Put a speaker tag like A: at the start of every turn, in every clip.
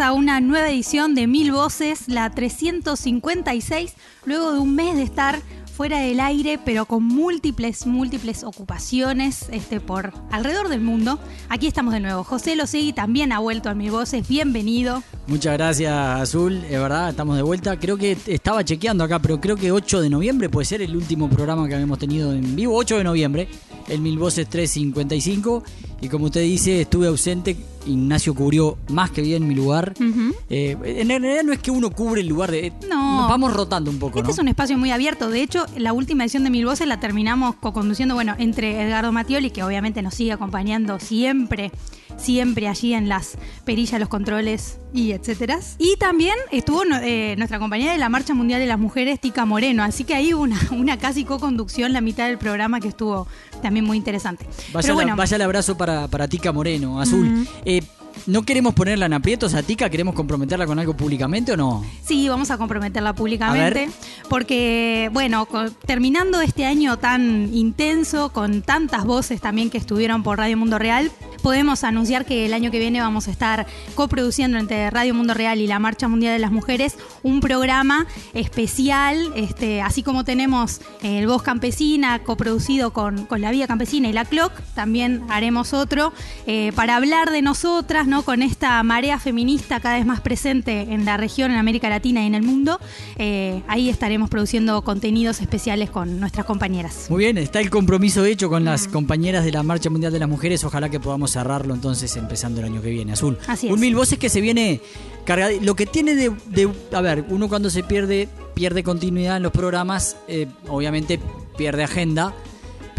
A: A una nueva edición de Mil Voces, la 356, luego de un mes de estar fuera del aire, pero con múltiples, múltiples ocupaciones este, por alrededor del mundo. Aquí estamos de nuevo. José Losegui también ha vuelto a Mil Voces, bienvenido.
B: Muchas gracias, Azul. Es verdad, estamos de vuelta. Creo que estaba chequeando acá, pero creo que 8 de noviembre puede ser el último programa que habíamos tenido en vivo. 8 de noviembre, el Mil Voces 355. Y como usted dice, estuve ausente. Ignacio cubrió más que bien mi lugar. Eh, en realidad no es que uno cubre el lugar de.
A: No.
B: Nos vamos rotando un poco,
A: Este
B: ¿no?
A: es un espacio muy abierto. De hecho, la última edición de Mil Voces la terminamos co-conduciendo, bueno, entre Edgardo Matioli, que obviamente nos sigue acompañando siempre, siempre allí en las perillas, los controles y etcétera. Y también estuvo eh, nuestra compañera de la Marcha Mundial de las Mujeres, Tica Moreno. Así que ahí hubo una, una casi co-conducción la mitad del programa que estuvo también muy interesante.
B: Vaya,
A: Pero bueno,
B: la- vaya el abrazo para, para Tica Moreno, Azul. Eh, ¿No queremos ponerla en aprietos a Tica? ¿Queremos comprometerla con algo públicamente o no?
A: Sí, vamos a comprometerla públicamente.
B: A.
A: Porque, bueno, terminando este año tan intenso, con tantas voces también que estuvieron por Radio Mundo Real, podemos anunciar que el año que viene vamos a estar coproduciendo entre Radio Mundo Real y la Marcha Mundial de las Mujeres un programa especial, este, así como tenemos el Voz Campesina coproducido con, con la Vía Campesina y la CLOC, también haremos otro eh, para hablar de nosotras, ¿no? Con esta marea feminista cada vez más presente en la región, en América Latina y en el mundo. Eh, ahí estaremos produciendo contenidos especiales con nuestras compañeras.
B: Muy bien, está el compromiso hecho con las compañeras de la Marcha Mundial de las Mujeres. Ojalá que podamos cerrarlo entonces empezando el año que viene, Azul.
A: Así es.
B: Un mil voces que se viene cargado. Lo que tiene de, de- A ver, uno cuando se pierde, pierde continuidad en los programas, eh, obviamente pierde agenda.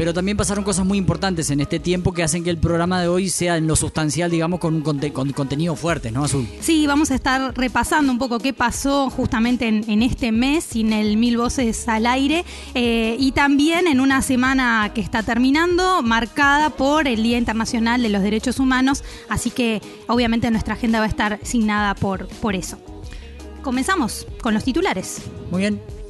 B: Pero también pasaron cosas muy importantes en este tiempo que hacen que el programa de hoy sea en lo sustancial, digamos, con un conte- con contenido fuerte, ¿no, Azul?
A: Sí, vamos a estar repasando un poco qué pasó justamente en, en este mes sin el Mil Voces al aire eh, y también en una semana que está terminando marcada por el Día Internacional de los Derechos Humanos, así que obviamente nuestra agenda va a estar signada por, por eso. Comenzamos con los titulares.
B: Muy bien.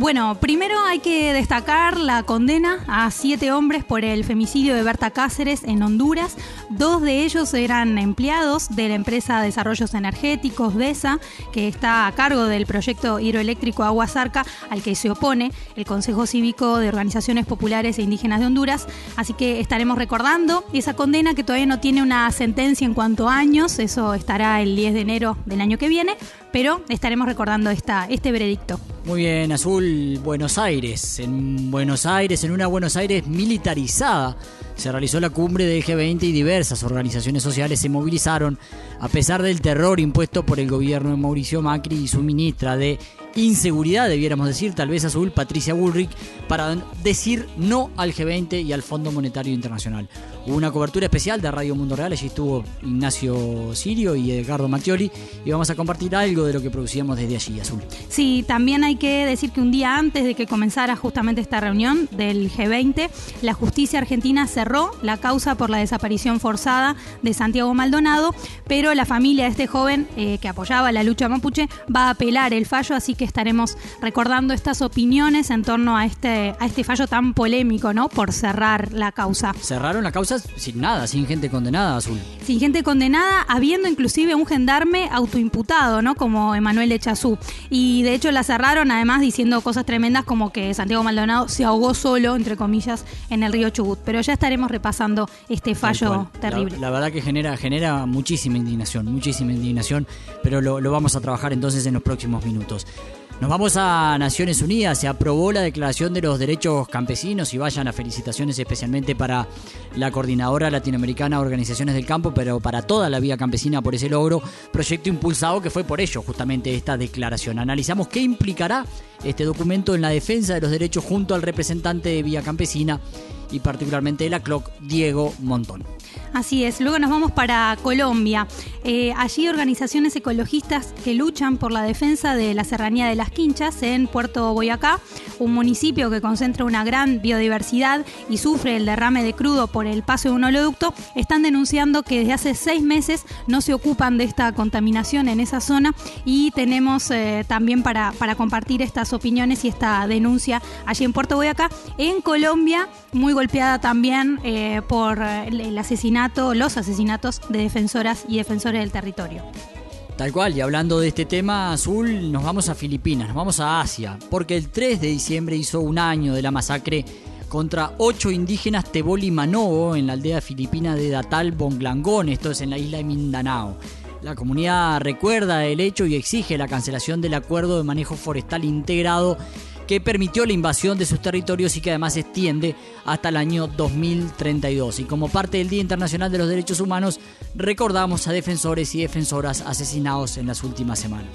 A: Bueno, primero hay que destacar la condena a siete hombres por el femicidio de Berta Cáceres en Honduras. Dos de ellos eran empleados de la empresa de Desarrollos Energéticos, DESA, que está a cargo del proyecto hidroeléctrico Aguasarca, al que se opone el Consejo Cívico de Organizaciones Populares e Indígenas de Honduras. Así que estaremos recordando esa condena que todavía no tiene una sentencia en cuanto a años, eso estará el 10 de enero del año que viene, pero estaremos recordando esta, este veredicto.
B: Muy bien, Azul, Buenos Aires. En Buenos Aires, en una Buenos Aires militarizada, se realizó la cumbre de G20 y diversas organizaciones sociales se movilizaron a pesar del terror impuesto por el gobierno de Mauricio Macri y su ministra de Inseguridad, debiéramos decir, tal vez Azul, Patricia Bullrich, para decir no al G20 y al Fondo Monetario Internacional. Hubo una cobertura especial de Radio Mundo Real, allí estuvo Ignacio Sirio y Edgardo Mattioli y vamos a compartir algo de lo que producíamos desde allí, Azul.
A: Sí, también hay que decir que un día antes de que comenzara justamente esta reunión del G20, la justicia argentina cerró la causa por la desaparición forzada de Santiago Maldonado, pero la familia de este joven eh, que apoyaba la lucha mapuche va a apelar el fallo, así que estaremos recordando estas opiniones en torno a este, a este fallo tan polémico, ¿no? Por cerrar la causa.
B: Cerraron la causa sin nada, sin gente condenada, Azul.
A: sin gente condenada, habiendo inclusive un gendarme autoimputado, ¿no? Como Emanuel Echazú. Y de hecho la cerraron además diciendo cosas tremendas como que Santiago Maldonado se ahogó solo, entre comillas, en el río Chubut. Pero ya estaremos repasando este fallo terrible.
B: La, la verdad que genera, genera muchísima indignación, muchísima indignación, pero lo, lo vamos a trabajar entonces en los próximos minutos. Nos vamos a Naciones Unidas, se aprobó la Declaración de los Derechos Campesinos y vayan a felicitaciones especialmente para la Coordinadora Latinoamericana de Organizaciones del Campo, pero para toda la vía campesina por ese logro, proyecto impulsado que fue por ello justamente esta declaración. Analizamos qué implicará este documento en la defensa de los derechos junto al representante de Vía Campesina y particularmente de la CLOC, Diego Montón.
A: Así es, luego nos vamos para Colombia. Eh, allí organizaciones ecologistas que luchan por la defensa de la serranía de las Quinchas en Puerto Boyacá, un municipio que concentra una gran biodiversidad y sufre el derrame de crudo por el paso de un oleoducto, están denunciando que desde hace seis meses no se ocupan de esta contaminación en esa zona y tenemos eh, también para, para compartir estas opiniones y esta denuncia allí en Puerto Boyacá. En Colombia, muy golpeada también eh, por el asesinato los asesinatos de defensoras y defensores del territorio.
B: Tal cual, y hablando de este tema azul, nos vamos a Filipinas, nos vamos a Asia, porque el 3 de diciembre hizo un año de la masacre contra ocho indígenas Teboli Manobo en la aldea filipina de Datal Bonglangón, esto es en la isla de Mindanao. La comunidad recuerda el hecho y exige la cancelación del acuerdo de manejo forestal integrado que permitió la invasión de sus territorios y que además se extiende hasta el año 2032. Y como parte del Día Internacional de los Derechos Humanos, recordamos a defensores y defensoras asesinados en las últimas semanas.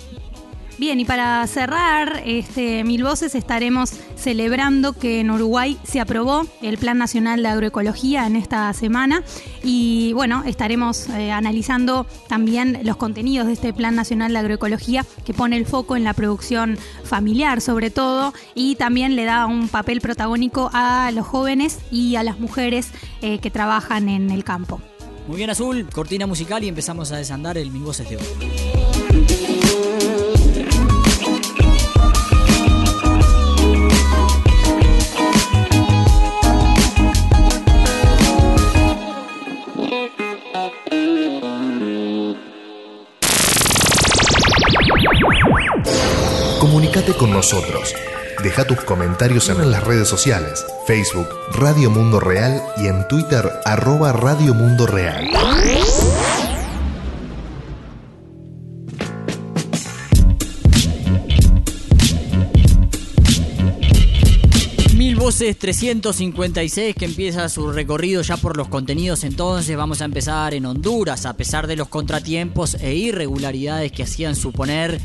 A: Bien, y para cerrar este Mil Voces estaremos celebrando que en Uruguay se aprobó el Plan Nacional de Agroecología en esta semana y bueno, estaremos eh, analizando también los contenidos de este Plan Nacional de Agroecología que pone el foco en la producción familiar sobre todo y también le da un papel protagónico a los jóvenes y a las mujeres eh, que trabajan en el campo.
B: Muy bien, Azul, cortina musical y empezamos a desandar el Mil Voces de hoy.
C: Con nosotros. Deja tus comentarios en las redes sociales, Facebook Radio Mundo Real y en Twitter arroba Radio Mundo Real.
B: Mil Voces 356 que empieza su recorrido ya por los contenidos entonces vamos a empezar en Honduras a pesar de los contratiempos e irregularidades que hacían suponer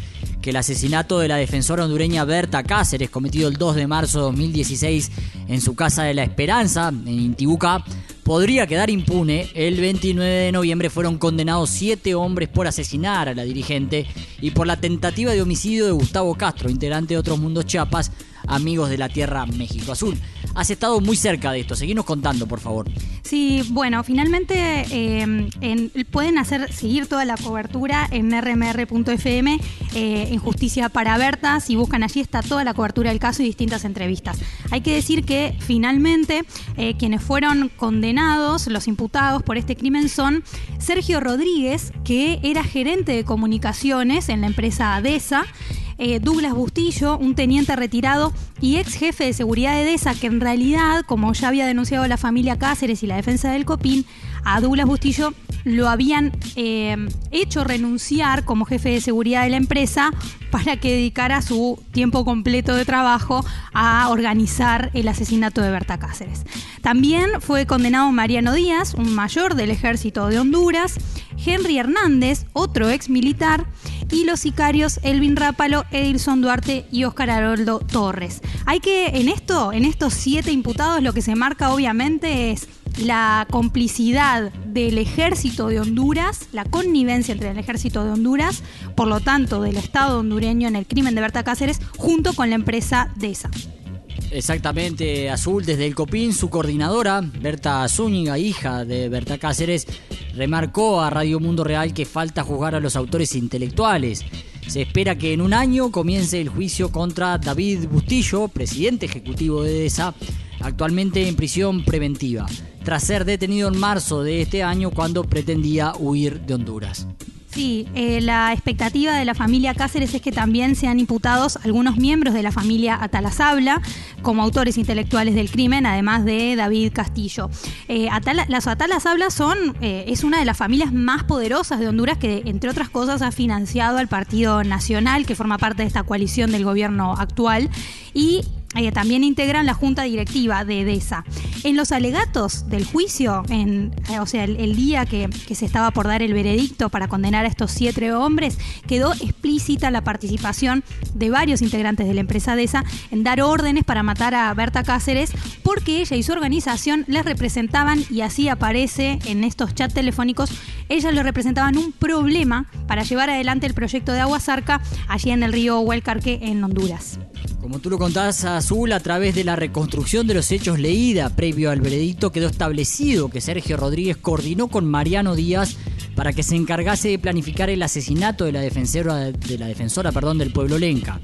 B: que el asesinato de la defensora hondureña Berta Cáceres, cometido el 2 de marzo de 2016 en su casa de la Esperanza, en Intibucá, podría quedar impune. El 29 de noviembre fueron condenados siete hombres por asesinar a la dirigente y por la tentativa de homicidio de Gustavo Castro, integrante de Otros Mundos Chiapas, amigos de la Tierra México Azul. Has estado muy cerca de esto, seguimos contando, por favor.
A: Sí, bueno, finalmente eh, pueden hacer seguir toda la cobertura en rmr.fm, eh, en Justicia para Berta, si buscan allí está toda la cobertura del caso y distintas entrevistas. Hay que decir que finalmente eh, quienes fueron condenados, los imputados por este crimen son Sergio Rodríguez, que era gerente de comunicaciones en la empresa ADESA, eh, Douglas Bustillo, un teniente retirado y ex jefe de seguridad de DESA, que en realidad, como ya había denunciado la familia Cáceres y la defensa del Copín, a Douglas Bustillo lo habían eh, hecho renunciar como jefe de seguridad de la empresa para que dedicara su tiempo completo de trabajo a organizar el asesinato de Berta Cáceres. También fue condenado Mariano Díaz, un mayor del ejército de Honduras, Henry Hernández, otro ex militar, y los sicarios Elvin Rápalo, Edilson Duarte y Oscar Haroldo Torres. Hay que, en esto, en estos siete imputados, lo que se marca obviamente es la complicidad del ejército de Honduras, la connivencia entre el ejército de Honduras, por lo tanto del Estado hondureño en el crimen de Berta Cáceres, junto con la empresa DESA.
B: Exactamente, Azul desde el Copín, su coordinadora, Berta Zúñiga, hija de Berta Cáceres, remarcó a Radio Mundo Real que falta juzgar a los autores intelectuales. Se espera que en un año comience el juicio contra David Bustillo, presidente ejecutivo de ESA, actualmente en prisión preventiva, tras ser detenido en marzo de este año cuando pretendía huir de Honduras.
A: Sí, eh, la expectativa de la familia Cáceres es que también sean imputados algunos miembros de la familia Atalazabla como autores intelectuales del crimen, además de David Castillo. Eh, las Atalazabla son, eh, es una de las familias más poderosas de Honduras que, entre otras cosas, ha financiado al Partido Nacional, que forma parte de esta coalición del gobierno actual. Y eh, también integran la junta directiva de EDESA. En los alegatos del juicio, en, eh, o sea, el, día que, que, se estaba por dar el veredicto para condenar a estos siete hombres, quedó explícita la participación de varios integrantes de la empresa EDESA en dar órdenes para matar a Berta Cáceres porque ella y su organización les representaban, y así aparece en estos chats telefónicos, ellas le representaban un problema para llevar adelante el proyecto de Agua Zarca allí en el río Huelcarque en Honduras.
B: Como tú lo contás, Azul, a través de la reconstrucción de los hechos leída previo al veredicto, quedó establecido que Sergio Rodríguez coordinó con Mariano Díaz para que se encargase de planificar el asesinato de la defensora, de la defensora perdón, del pueblo lenca.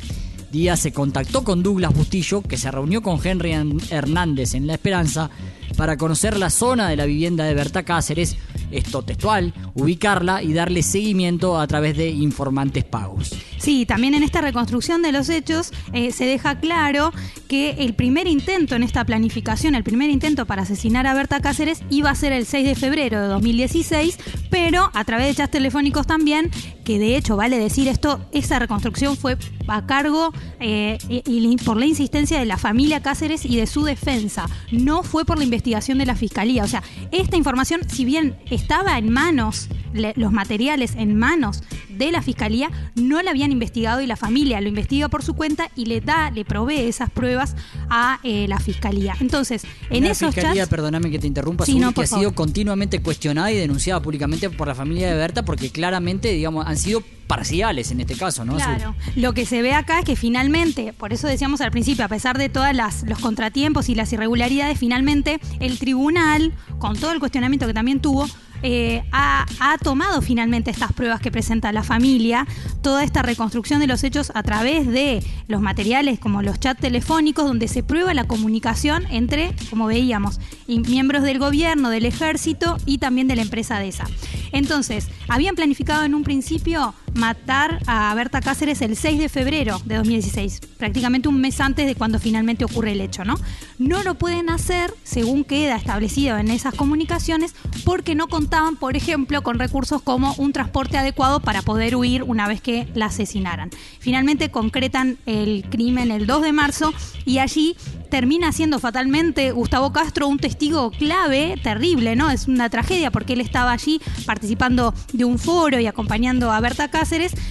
B: Díaz se contactó con Douglas Bustillo, que se reunió con Henry Hernández en La Esperanza para conocer la zona de la vivienda de Berta Cáceres, esto textual, ubicarla y darle seguimiento a través de informantes pagos.
A: Sí, también en esta reconstrucción de los hechos eh, se deja claro que el primer intento en esta planificación, el primer intento para asesinar a Berta Cáceres iba a ser el 6 de febrero de 2016, pero a través de chats telefónicos también, que de hecho vale decir esto, esa reconstrucción fue a cargo eh, y, por la insistencia de la familia Cáceres y de su defensa, no fue por la investigación de la fiscalía. O sea, esta información, si bien estaba en manos, los materiales en manos de la fiscalía, no la habían investigado y la familia lo investiga por su cuenta y le da, le provee esas pruebas a eh, la fiscalía. Entonces, en esos
B: fiscalía, perdóname que te interrumpa, sí, que ha sido continuamente cuestionada y denunciada públicamente por la familia de Berta porque claramente, digamos, han sido parciales en este caso, ¿no?
A: Claro. Lo que se ve acá es que finalmente, por eso decíamos al principio, a pesar de todos los contratiempos y las irregularidades, finalmente el tribunal, con todo el cuestionamiento que también tuvo, eh, ha, tomado finalmente estas pruebas que presenta la familia, toda esta reconstrucción de los hechos a través de los materiales como los chats telefónicos, donde se prueba la comunicación entre, como veíamos, miembros del gobierno, del ejército y también de la empresa DESA. Entonces, habían planificado en un principio matar a Berta Cáceres el 6 de febrero de 2016, prácticamente un mes antes de cuando finalmente ocurre el hecho, ¿no? No lo pueden hacer, según queda establecido en esas comunicaciones, porque no contaban, por ejemplo, con recursos como un transporte adecuado para poder huir una vez que la asesinaran. Finalmente concretan el crimen el 2 de marzo y allí termina siendo fatalmente Gustavo Castro un testigo clave, terrible, ¿no? Es una tragedia porque él estaba allí participando de un foro y acompañando a Berta Cáceres.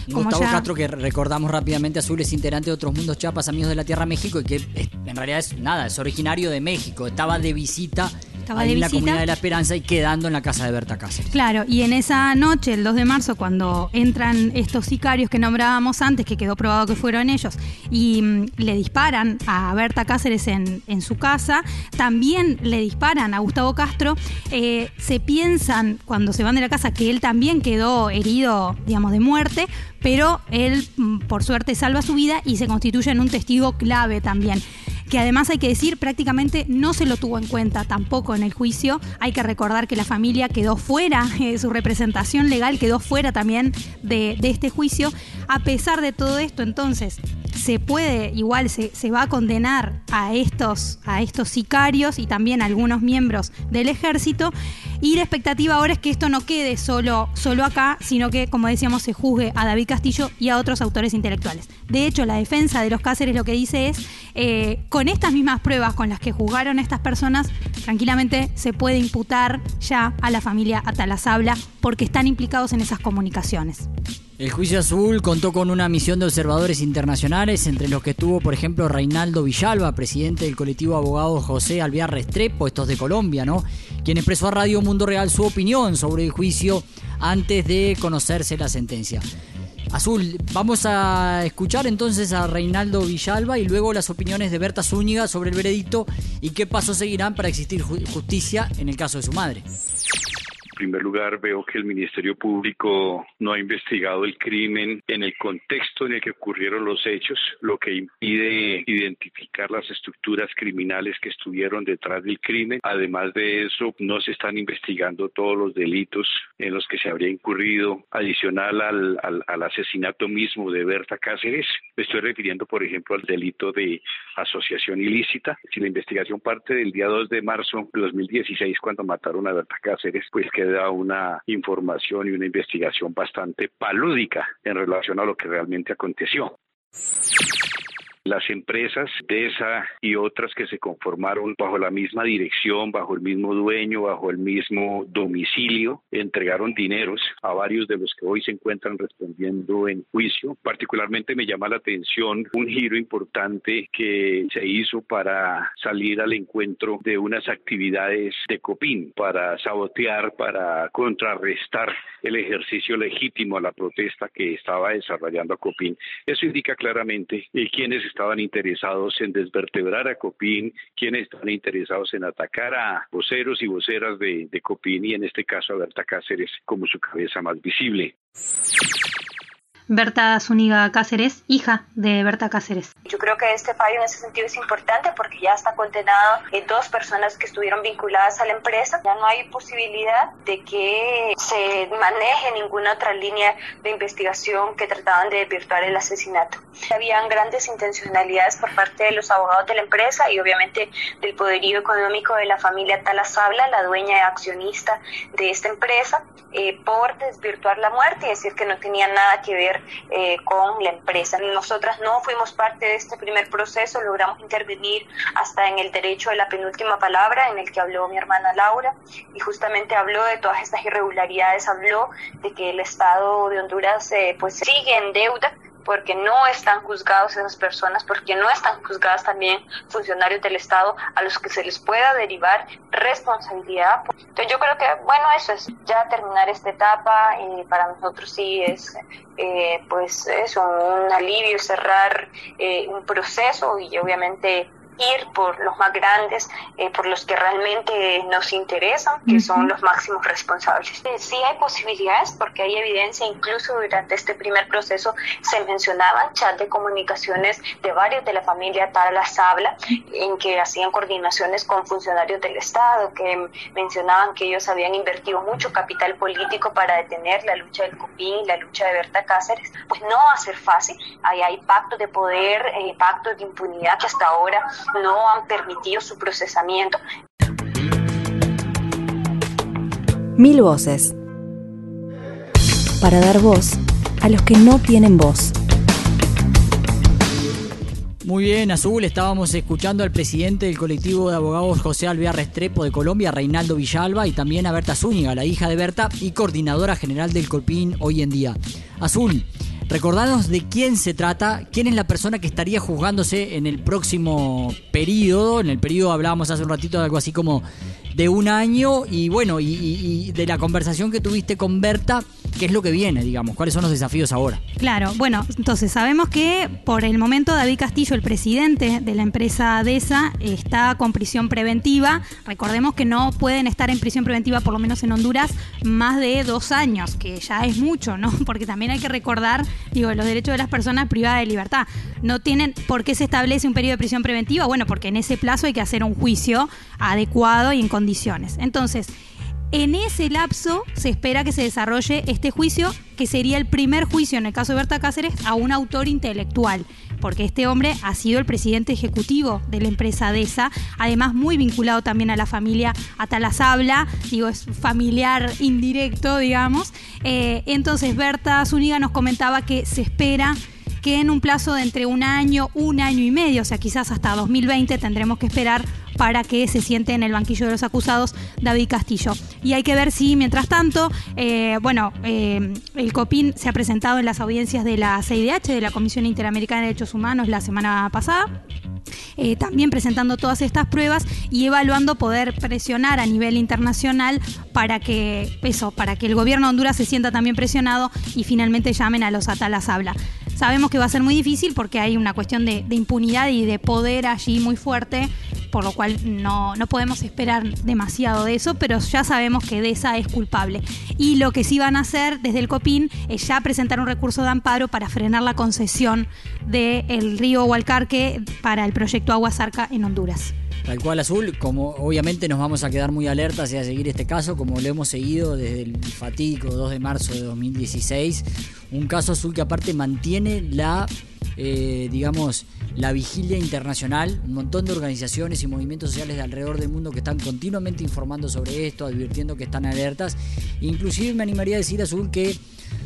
B: Gustavo Castro, que recordamos rápidamente, Azul es integrante de Otros Mundos Chapas, Amigos de la Tierra México, y que en realidad es nada, es originario de México, estaba de visita estaba en la comunidad de la Esperanza y quedando en la casa de Berta Cáceres.
A: Claro, y en esa noche, el 2 de marzo, cuando entran estos sicarios que nombrábamos antes, que quedó probado que fueron ellos, y mm, le disparan a Berta Cáceres en, en, su casa, también le disparan a Gustavo Castro, eh, se piensan cuando se van de la casa que él también quedó herido, digamos, de muerte, pero él, mm, por suerte, salva su vida y se constituye en un testigo clave también que además hay que decir prácticamente no se lo tuvo en cuenta tampoco en el juicio. Hay que recordar que la familia quedó fuera, eh, su representación legal quedó fuera también de, este juicio. A pesar de todo esto, entonces, se puede, igual se, se, va a condenar a estos, a estos sicarios y también a algunos miembros del ejército. Y la expectativa ahora es que esto no quede solo, solo acá, sino que, como decíamos, se juzgue a David Castillo y a otros autores intelectuales. De hecho, la defensa de los Cáceres lo que dice es, eh, con estas mismas pruebas con las que juzgaron estas personas, tranquilamente se puede imputar ya a la familia Atalazabla porque están implicados en esas comunicaciones.
B: El juicio azul contó con una misión de observadores internacionales, entre los que estuvo, por ejemplo, Reinaldo Villalba, presidente del colectivo abogado José Alvear Restrepo, estos de Colombia, ¿no? Quien expresó a Radio Mundo Real su opinión sobre el juicio antes de conocerse la sentencia. Azul, vamos a escuchar entonces a Reinaldo Villalba y luego las opiniones de Berta Zúñiga sobre el veredicto y qué pasos seguirán para existir justicia en el caso de su madre
D: primer lugar, veo que el Ministerio Público no ha investigado el crimen en el contexto en el que ocurrieron los hechos, lo que impide identificar las estructuras criminales que estuvieron detrás del crimen. Además de eso, no se están investigando todos los delitos en los que se habría incurrido, adicional al, al, asesinato mismo de Berta Cáceres. Me estoy refiriendo, por ejemplo, al delito de asociación ilícita. Si la investigación parte del día 2 de marzo de 2016, cuando mataron a Berta Cáceres, pues da una información y una investigación bastante palúdica en relación a lo que realmente aconteció. Las empresas de esa y otras que se conformaron bajo la misma dirección, bajo el mismo dueño, bajo el mismo domicilio, entregaron dineros a varios de los que hoy se encuentran respondiendo en juicio. Particularmente me llama la atención un giro importante que se hizo para salir al encuentro de unas actividades de COPIN, para sabotear, para contrarrestar el ejercicio legítimo a la protesta que estaba desarrollando a COPIN. Eso indica claramente eh, quiénes estaban interesados en desvertebrar a COPIN, quiénes estaban interesados en atacar a voceros y voceras de, COPIN y en este caso a Berta Cáceres como su cabeza más visible.
A: Berta Zúñiga Cáceres, hija de Berta Cáceres.
E: Yo creo que este fallo en ese sentido es importante porque ya está condenado en dos personas que estuvieron vinculadas a la empresa. Ya no hay posibilidad de que se maneje ninguna otra línea de investigación que trataban de desvirtuar el asesinato. Habían grandes intencionalidades por parte de los abogados de la empresa y obviamente del poderío económico de la familia Talasabla, la dueña y accionista de esta empresa, eh, por desvirtuar la muerte y decir que no tenía nada que ver eh, con la empresa. Nosotras no fuimos parte de este primer proceso, logramos intervenir hasta en el derecho de la penúltima palabra en el que habló mi hermana Laura y justamente habló de todas estas irregularidades, habló de que el Estado de Honduras eh, pues sigue en deuda porque no están juzgados esas personas, porque no están juzgadas también funcionarios del Estado a los que se les pueda derivar responsabilidad. Entonces yo creo que, bueno, eso es ya terminar esta etapa y para nosotros sí es, eh, pues, es un alivio cerrar eh, un proceso y obviamente ir por los más grandes, eh, por los que realmente nos interesan, que son los máximos responsables. Eh, sí hay posibilidades porque hay evidencia, incluso durante este primer proceso se mencionaban chats de comunicaciones de varios de la familia Tala Sabla, en que hacían coordinaciones con funcionarios del Estado, que mencionaban que ellos habían invertido mucho capital político para detener la lucha del Copín, la lucha de Berta Cáceres. Pues no va a ser fácil, ahí hay pactos de poder, eh, pactos de impunidad que hasta ahora no han permitido su procesamiento.
F: Mil voces. Para dar voz a los que no tienen voz.
B: Muy bien, Azul, estábamos escuchando al presidente del colectivo de abogados José Alvear Restrepo de Colombia, Reinaldo Villalba, y también a Berta Zúñiga, la hija de Berta y coordinadora general del Colpín hoy en día. Azul, Recordanos de quién se trata, quién es la persona que estaría juzgándose en el próximo periodo. En el periodo hablábamos hace un ratito de algo así como de un año y bueno, y, de la conversación que tuviste con Berta, ¿qué es lo que viene, digamos? ¿Cuáles son los desafíos ahora?
A: Claro, bueno, entonces sabemos que por el momento David Castillo, el presidente de la empresa DESA, está con prisión preventiva. Recordemos que no pueden estar en prisión preventiva, por lo menos en Honduras, más de dos años, que ya es mucho, ¿no? Porque también hay que recordar, digo, los derechos de las personas privadas de libertad. No tienen por qué se establece un periodo de prisión preventiva, bueno, porque en ese plazo hay que hacer un juicio adecuado y en Entonces, en ese lapso se espera que se desarrolle este juicio, que sería el primer juicio en el caso de Berta Cáceres a un autor intelectual, porque este hombre ha sido el presidente ejecutivo de la empresa DESA, además muy vinculado también a la familia Atalazabla, digo, es familiar indirecto, digamos. Eh, entonces Berta Zúñiga nos comentaba que se espera que en un plazo de entre un año, un año y medio, o sea, quizás hasta 2020 tendremos que esperar para que se siente en el banquillo de los acusados David Castillo. Y hay que ver si, mientras tanto, eh, bueno, eh, el COPIN se ha presentado en las audiencias de la CIDH, de la Comisión Interamericana de Derechos Humanos, la semana pasada. Eh, también presentando todas estas pruebas y evaluando poder presionar a nivel internacional para que eso, para que el gobierno de Honduras se sienta también presionado y finalmente llamen a los Atalas Habla. Sabemos que va a ser muy difícil porque hay una cuestión de, impunidad y de poder allí muy fuerte, por lo cual no, no, podemos esperar demasiado de eso, pero ya sabemos que DESA es culpable. Y lo que sí van a hacer desde el COPIN es ya presentar un recurso de amparo para frenar la concesión del río Hualcarque para el proyecto Agua Zarca en Honduras.
B: Tal cual azul, como obviamente nos vamos a quedar muy alertas y a seguir este caso, como lo hemos seguido desde el fatídico 2 de marzo de 2016, un caso azul que aparte mantiene la, eh, digamos, la vigilia internacional, un montón de organizaciones y movimientos sociales de alrededor del mundo que están continuamente informando sobre esto, advirtiendo que están alertas. Inclusive me animaría a decir, Azul, que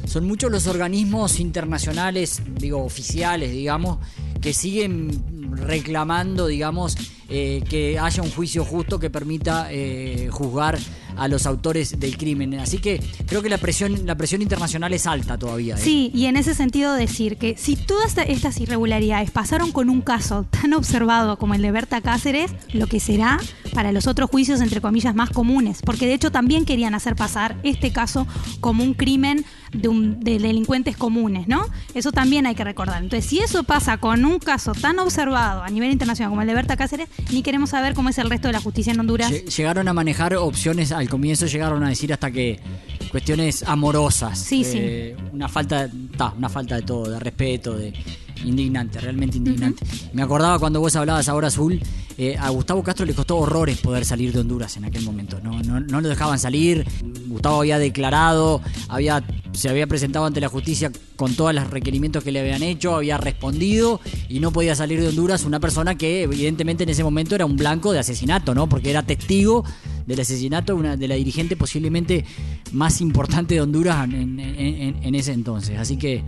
B: son muchos los organismos internacionales, digo, oficiales, digamos, que siguen reclamando, digamos, eh, que haya un juicio justo que permita eh, juzgar a los autores del crimen. Así que creo que la presión, la presión internacional es alta todavía. ¿eh?
A: Sí, y en ese sentido decir que si todas estas irregularidades pasaron con un caso tan observado como el de Berta Cáceres, lo que será para los otros juicios, entre comillas, más comunes, porque de hecho también querían hacer pasar este caso como un crimen de, un, de delincuentes comunes, ¿no? Eso también hay que recordar. Entonces, si eso pasa con un caso tan observado a nivel internacional como el de Berta Cáceres, ni queremos saber cómo es el resto de la justicia en Honduras.
B: Llegaron a manejar opciones al comienzo, llegaron a decir hasta que cuestiones amorosas.
A: Sí, sí.
B: Eh, una falta, una falta de todo, de respeto, de indignante, realmente indignante. Me acordaba cuando vos hablabas ahora, Azul, eh, a Gustavo Castro le costó horrores poder salir de Honduras en aquel momento. No, no, no lo dejaban salir. Gustavo había declarado, había, se había presentado ante la justicia con todos los requerimientos que le habían hecho, había respondido y no podía salir de Honduras una persona que evidentemente en ese momento era un blanco de asesinato, ¿no? Porque era testigo del asesinato de, una, de la dirigente posiblemente más importante de Honduras en, en ese entonces. Así que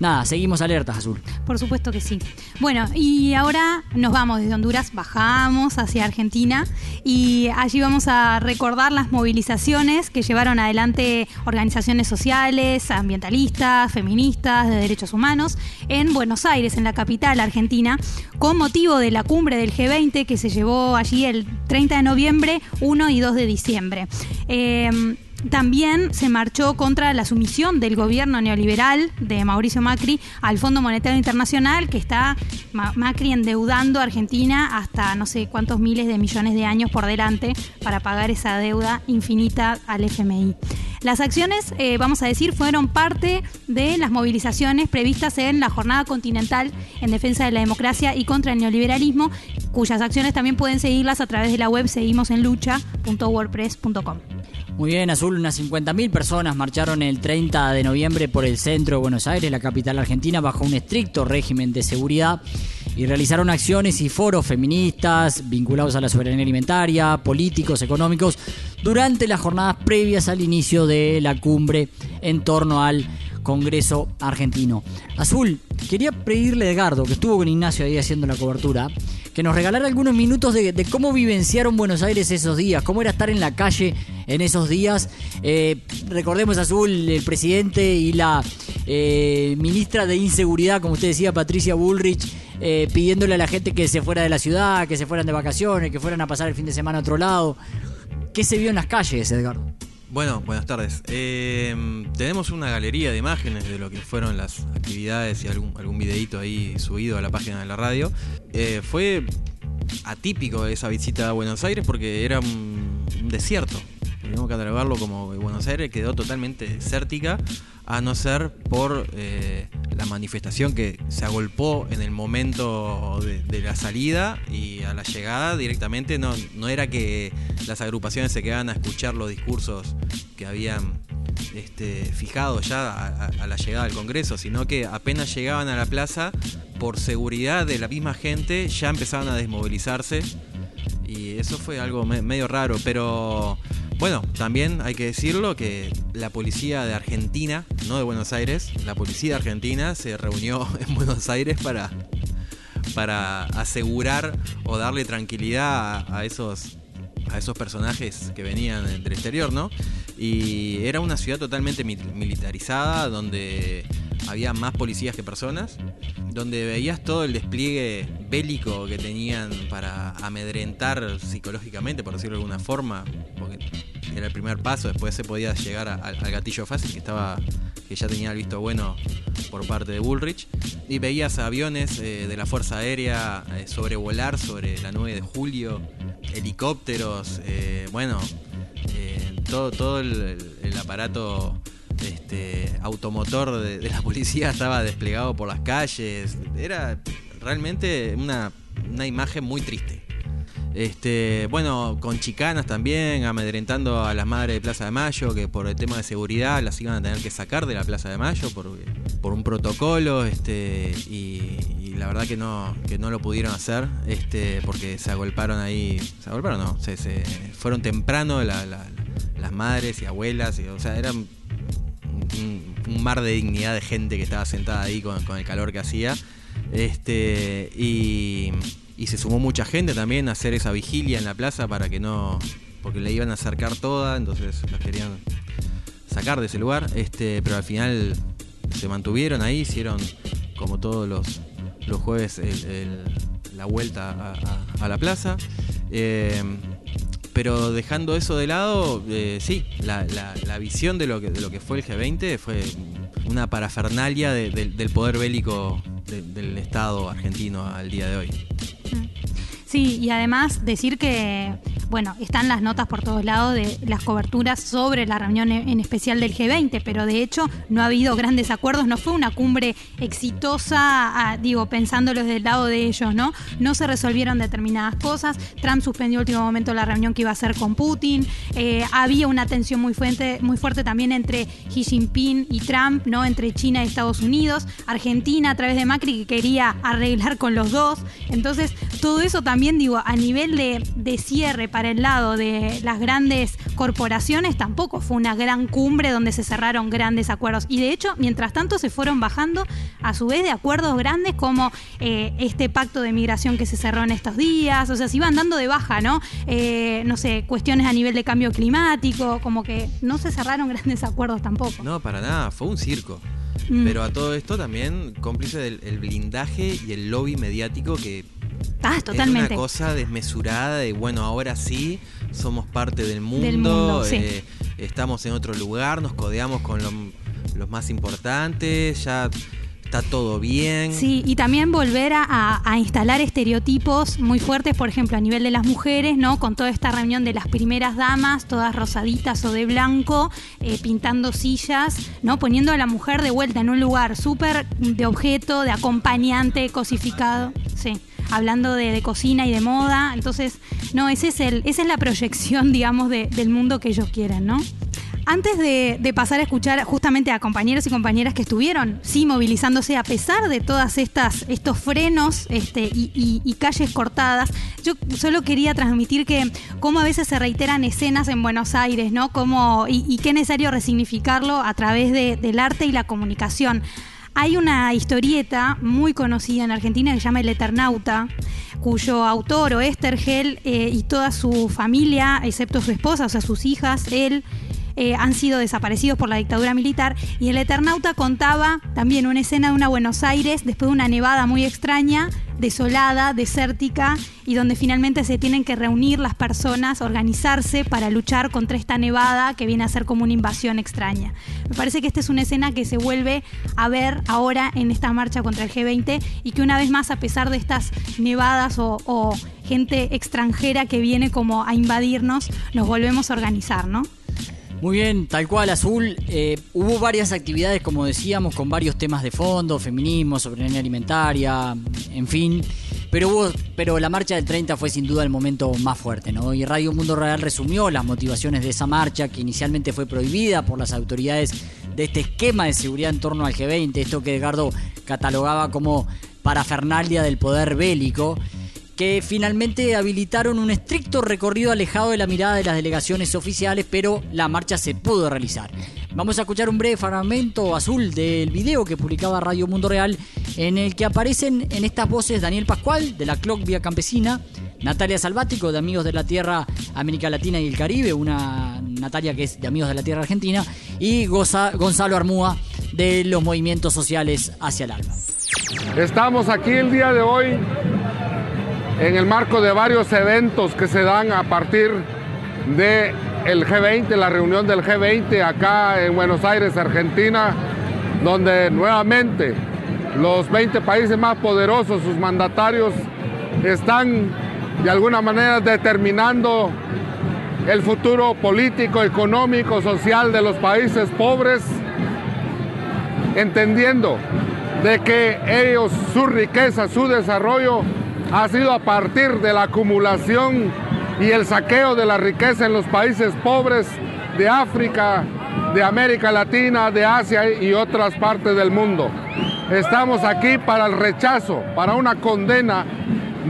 B: nada, seguimos alertas, Azul.
A: Por supuesto que sí. Bueno, y ahora nos vamos desde Honduras, bajamos hacia Argentina y allí vamos a recordar las movilizaciones que llevaron adelante organizaciones sociales, ambientalistas, feministas, de derechos humanos en Buenos Aires, en la capital argentina, con motivo de la cumbre del G20 que se llevó allí el 30 de noviembre, 1 y 2 de diciembre. Eh, también se marchó contra la sumisión del gobierno neoliberal de Mauricio Macri al Fondo Monetario Internacional, que está Macri endeudando a Argentina hasta no sé cuántos miles de millones de años por delante para pagar esa deuda infinita al FMI. Las acciones, eh, vamos a decir, fueron parte de las movilizaciones previstas en la Jornada Continental en Defensa de la Democracia y contra el Neoliberalismo, cuyas acciones también pueden seguirlas a través de la web seguimosenlucha.wordpress.com.
B: Muy bien, Azul, unas 50.000 personas marcharon el 30 de noviembre por el centro de Buenos Aires, la capital argentina, bajo un estricto régimen de seguridad. Y realizaron acciones y foros feministas vinculados a la soberanía alimentaria, políticos, económicos, durante las jornadas previas al inicio de la cumbre en torno al Congreso argentino. Azul, quería pedirle a Edgardo, que estuvo con Ignacio ahí haciendo la cobertura, que nos regalara algunos minutos de, cómo vivenciaron Buenos Aires esos días, cómo era estar en la calle en esos días. Eh, recordemos, Azul, el presidente y la eh, ministra de Inseguridad, como usted decía, Patricia Bullrich, eh, pidiéndole a la gente que se fuera de la ciudad, que se fueran de vacaciones, que fueran a pasar el fin de semana a otro lado. ¿Qué se vio en las calles, Edgardo?
G: Bueno, buenas tardes. Eh, tenemos una galería de imágenes de lo que fueron las actividades y algún, algún videíto ahí subido a la página de la radio. Eh, fue atípico esa visita a Buenos Aires porque era un, desierto. Tenemos que catalogarlo como Buenos Aires quedó totalmente desértica, a no ser por eh, la manifestación que se agolpó en el momento de, la salida y a la llegada directamente no, no era que las agrupaciones se quedaban a escuchar los discursos que habían este, fijado ya a, la llegada del Congreso, sino que apenas llegaban a la plaza, por seguridad de la misma gente, ya empezaban a desmovilizarse. Y eso fue algo medio raro, pero bueno, también hay que decirlo que la policía de Argentina, no de Buenos Aires, la policía Argentina se reunió en Buenos Aires para, para asegurar o darle tranquilidad a, esos a esos personajes que venían del exterior, ¿no? Y era una ciudad totalmente militarizada, donde había más policías que personas, donde veías todo el despliegue bélico que tenían para amedrentar psicológicamente, por decirlo de alguna forma, porque era el primer paso, después se podía llegar al gatillo fácil que estaba que ya tenía el visto bueno por parte de Bullrich y veías aviones eh, de la Fuerza Aérea eh, sobrevolar sobre la 9 de julio, helicópteros, eh, bueno, todo, todo el, aparato este, automotor de, la policía estaba desplegado por las calles. Era realmente una, una imagen muy triste. Este, bueno, con chicanas también, amedrentando a las madres de Plaza de Mayo, que por el tema de seguridad las iban a tener que sacar de la Plaza de Mayo por, por un protocolo, este, y, la verdad que no, que no lo pudieron hacer, este, porque se agolparon ahí, se agolparon no, se, fueron temprano las madres y abuelas, o sea, era un, mar de dignidad de gente que estaba sentada ahí con, con el calor que hacía Este, y, y se sumó mucha gente también a hacer esa vigilia en la plaza para que no. porque le iban a acercar toda, entonces las querían sacar de ese lugar. Este, pero al final se mantuvieron ahí, hicieron como todos los, los jueves la vuelta a, la plaza. Eh, pero dejando eso de lado, eh, sí, la, la- la visión de lo, que, de lo que fue el G20 fue una parafernalia de- del- poder bélico de- del Estado argentino al día de hoy.
A: Sí, y además decir que, bueno, están las notas por todos lados de las coberturas sobre la reunión en en especial del G20, pero de hecho no ha habido grandes acuerdos, no fue una cumbre exitosa, ah, digo, pensándolo desde el lado de ellos, ¿no? No se resolvieron determinadas cosas, Trump suspendió último momento la reunión que iba a hacer con Putin, eh, había una tensión muy fuerte, muy fuerte también entre Xi Jinping y Trump, ¿no? Entre China y Estados Unidos, Argentina a través de Macri que quería arreglar con los dos, entonces todo eso también, digo, a nivel de, de cierre el lado de las grandes corporaciones, tampoco fue una gran cumbre donde se cerraron grandes acuerdos. Y de hecho, mientras tanto, se fueron bajando a su vez de acuerdos grandes como eh, este pacto de migración que se cerró en estos días, o sea, se iban dando de baja, ¿no? Eh, no sé, cuestiones a nivel de cambio climático, como que no se cerraron grandes acuerdos tampoco.
G: No, para nada, fue un circo.
A: Mm.
G: Pero a todo esto también cómplice del el blindaje y el lobby mediático que
A: Ah,
G: es una cosa desmesurada de, bueno, ahora sí, somos parte del mundo,
A: Del mundo, sí.
G: eh, estamos en otro lugar, nos codeamos con lo- los más importantes, ya está todo bien.
A: Sí, y también volver a, instalar estereotipos muy fuertes, por ejemplo, a nivel de las mujeres, ¿no? Con toda esta reunión de las primeras damas, todas rosaditas o de blanco, eh, pintando sillas, ¿no? Poniendo a la mujer de vuelta en un lugar súper de objeto, de acompañante, cosificado. Sí. Hablando de, cocina y de moda. Entonces, no, ese es el, esa es la proyección, digamos, de- del mundo que ellos quieren, ¿no? Antes de, pasar a escuchar justamente a compañeros y compañeras que estuvieron, sí, movilizándose a pesar de todas estas estos frenos este, y, calles cortadas, yo solo quería transmitir que cómo a veces se reiteran escenas en Buenos Aires, ¿no? Cómo, y, y qué es necesario resignificarlo a través de- del arte y la comunicación. Hay una historieta muy conocida en Argentina que se llama El Eternauta, cuyo autor, Oestergel, eh, y toda su familia, excepto su esposa, o sea, sus hijas, él, eh, han sido desaparecidos por la dictadura militar. Y el Eternauta contaba también una escena de una Buenos Aires después de una nevada muy extraña, desolada, desértica, y donde finalmente se tienen que reunir las personas, organizarse para luchar contra esta nevada que viene a ser como una invasión extraña. Me parece que esta es una escena que se vuelve a ver ahora en esta marcha contra el G20 y que una vez más, a pesar de estas nevadas o, o gente extranjera que viene como a invadirnos, nos volvemos a organizar, ¿no?
B: Muy bien, tal cual, Azul. Eh, hubo varias actividades, como decíamos, con varios temas de fondo, feminismo, soberanía alimentaria, en fin. Pero, hubo, pero la marcha del 30 fue sin duda el momento más fuerte, ¿no? Y Radio Mundo Real resumió las motivaciones de esa marcha, que inicialmente fue prohibida por las autoridades de este esquema de seguridad en torno al G20, esto que Edgardo catalogaba como parafernalia del poder bélico que finalmente habilitaron un estricto recorrido alejado de la mirada de las delegaciones oficiales, pero la marcha se pudo realizar. Vamos a escuchar un breve fragmento azul del video que publicaba Radio Mundo Real, en el que aparecen en estas voces Daniel Pascual, de la Clock Vía Campesina, Natalia Salvático, de Amigos de la Tierra América Latina y el Caribe, una Natalia que es de Amigos de la Tierra Argentina, y Gonzalo Armúa, de los movimientos sociales hacia el alma.
H: Estamos aquí el día de hoy en el marco de varios eventos que se dan a partir de el G20, la reunión del G20 acá en Buenos Aires, Argentina, donde nuevamente los 20 países más poderosos, sus mandatarios, están de alguna manera determinando el futuro político, económico, social de los países pobres, entendiendo de que ellos, su riqueza, su desarrollo ha sido a partir de la acumulación y el saqueo de la riqueza en los países pobres de África, de América Latina, de Asia y otras partes del mundo. Estamos aquí para el rechazo, para una condena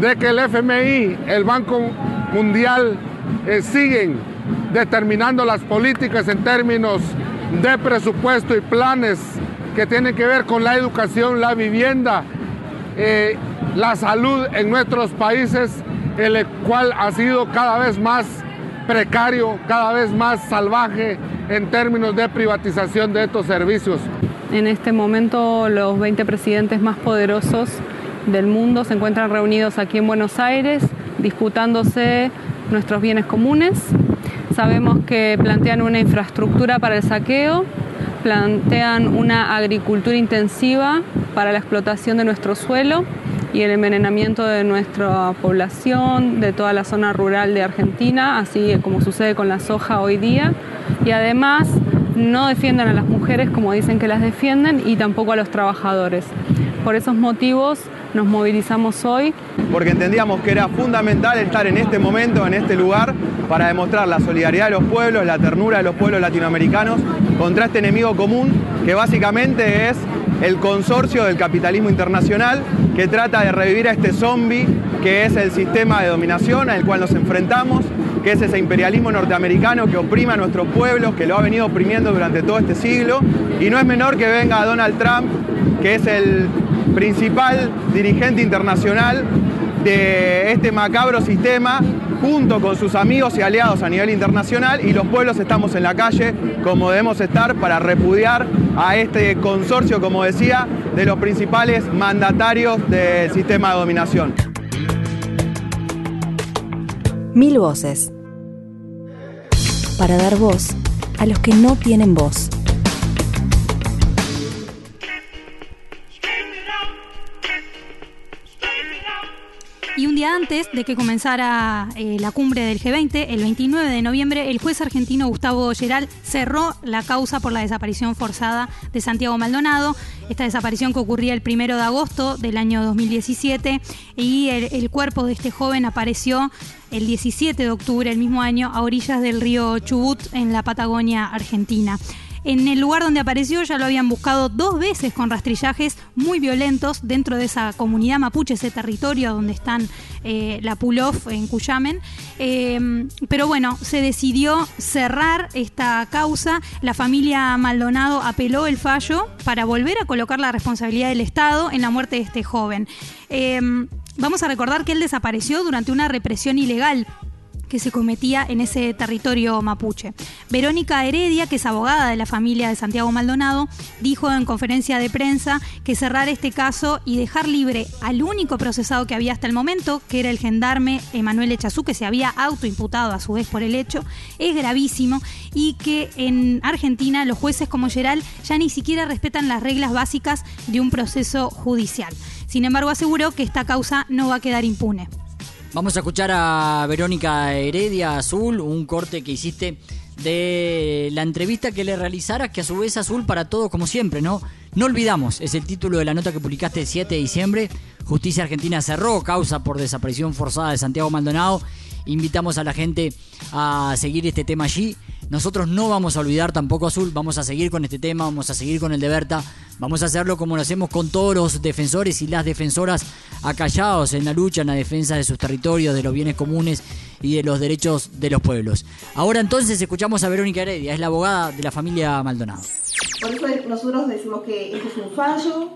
H: de que el FMI, el Banco Mundial, eh, siguen determinando las políticas en términos de presupuesto y planes que tienen que ver con la educación, la vivienda eh, la salud en nuestros países, el cual ha sido cada vez más precario, cada vez más salvaje en términos de privatización de estos servicios.
I: En este momento los 20 presidentes más poderosos del mundo se encuentran reunidos aquí en Buenos Aires disputándose nuestros bienes comunes. Sabemos que plantean una infraestructura para el saqueo, plantean una agricultura intensiva para la explotación de nuestro suelo y el envenenamiento de nuestra población, de toda la zona rural de Argentina, así como sucede con la soja hoy día. Y además no defienden a las mujeres como dicen que las defienden y tampoco a los trabajadores. Por esos motivos nos movilizamos hoy.
J: Porque entendíamos que era fundamental estar en este momento, en este lugar, para demostrar la solidaridad de los pueblos, la ternura de los pueblos latinoamericanos contra este enemigo común que básicamente es el consorcio del capitalismo internacional que trata de revivir a este zombie que es el sistema de dominación al cual nos enfrentamos, que es ese imperialismo norteamericano que oprime a nuestros pueblos, que lo ha venido oprimiendo durante todo este siglo. Y no es menor que venga Donald Trump, que es el principal dirigente internacional de este macabro sistema junto con sus amigos y aliados a nivel internacional y los pueblos estamos en la calle como debemos estar para repudiar a este consorcio, como decía, de los principales mandatarios del sistema de dominación.
F: Mil voces. Para dar voz a los que no tienen voz.
A: Día antes de que comenzara eh, la cumbre del G20, el 29 de noviembre, el juez argentino Gustavo Geral cerró la causa por la desaparición forzada de Santiago Maldonado. Esta desaparición que ocurría el 1 de agosto del año 2017 y el, el cuerpo de este joven apareció el 17 de octubre del mismo año a orillas del río Chubut en la Patagonia Argentina. En el lugar donde apareció ya lo habían buscado dos veces con rastrillajes muy violentos dentro de esa comunidad mapuche, ese territorio donde están eh, la Pulof en Cuyamen. Eh, pero bueno, se decidió cerrar esta causa. La familia Maldonado apeló el fallo para volver a colocar la responsabilidad del Estado en la muerte de este joven. Eh, vamos a recordar que él desapareció durante una represión ilegal que se cometía en ese territorio mapuche. Verónica Heredia, que es abogada de la familia de Santiago Maldonado, dijo en conferencia de prensa que cerrar este caso y dejar libre al único procesado que había hasta el momento, que era el gendarme Emanuel Echazú, que se había autoimputado a su vez por el hecho, es gravísimo y que en Argentina los jueces como Geral ya ni siquiera respetan las reglas básicas de un proceso judicial. Sin embargo, aseguró que esta causa no va a quedar impune.
B: Vamos a escuchar a Verónica Heredia Azul, un corte que hiciste de la entrevista que le realizara, que a su vez Azul para todos como siempre, ¿no? No olvidamos, es el título de la nota que publicaste el 7 de diciembre. Justicia Argentina cerró causa por desaparición forzada de Santiago Maldonado. Invitamos a la gente a seguir este tema allí. Nosotros no vamos a olvidar tampoco Azul, vamos a seguir con este tema, vamos a seguir con el de Berta, vamos a hacerlo como lo hacemos con todos los defensores y las defensoras acallados en la lucha, en la defensa de sus territorios, de los bienes comunes y de los derechos de los pueblos. Ahora entonces escuchamos a Verónica Heredia, es la abogada de la familia Maldonado.
K: Por eso nosotros decimos que este es un fallo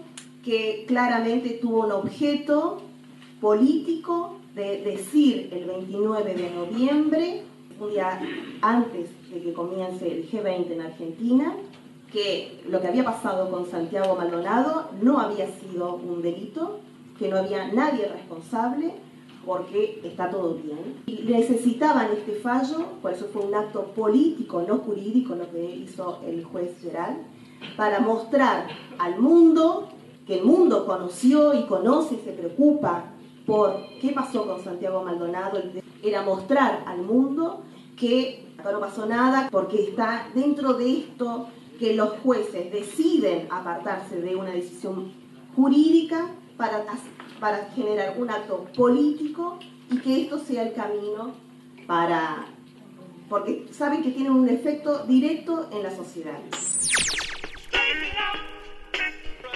K: que claramente tuvo un objeto político de decir el 29 de noviembre, un día antes de que comience el G20 en Argentina, que lo que había pasado con Santiago Maldonado no había sido un delito, que no había nadie responsable, porque está todo bien. Y necesitaban este fallo, por eso fue un acto político, no jurídico, lo que hizo el juez Geral, para mostrar al mundo, que el mundo conoció y conoce y se preocupa por qué pasó con Santiago Maldonado, era mostrar al mundo que no pasó nada, porque está dentro de esto que los jueces deciden apartarse de una decisión jurídica para, para generar un acto político y que esto sea el camino para... porque saben que tienen un efecto directo en la sociedad.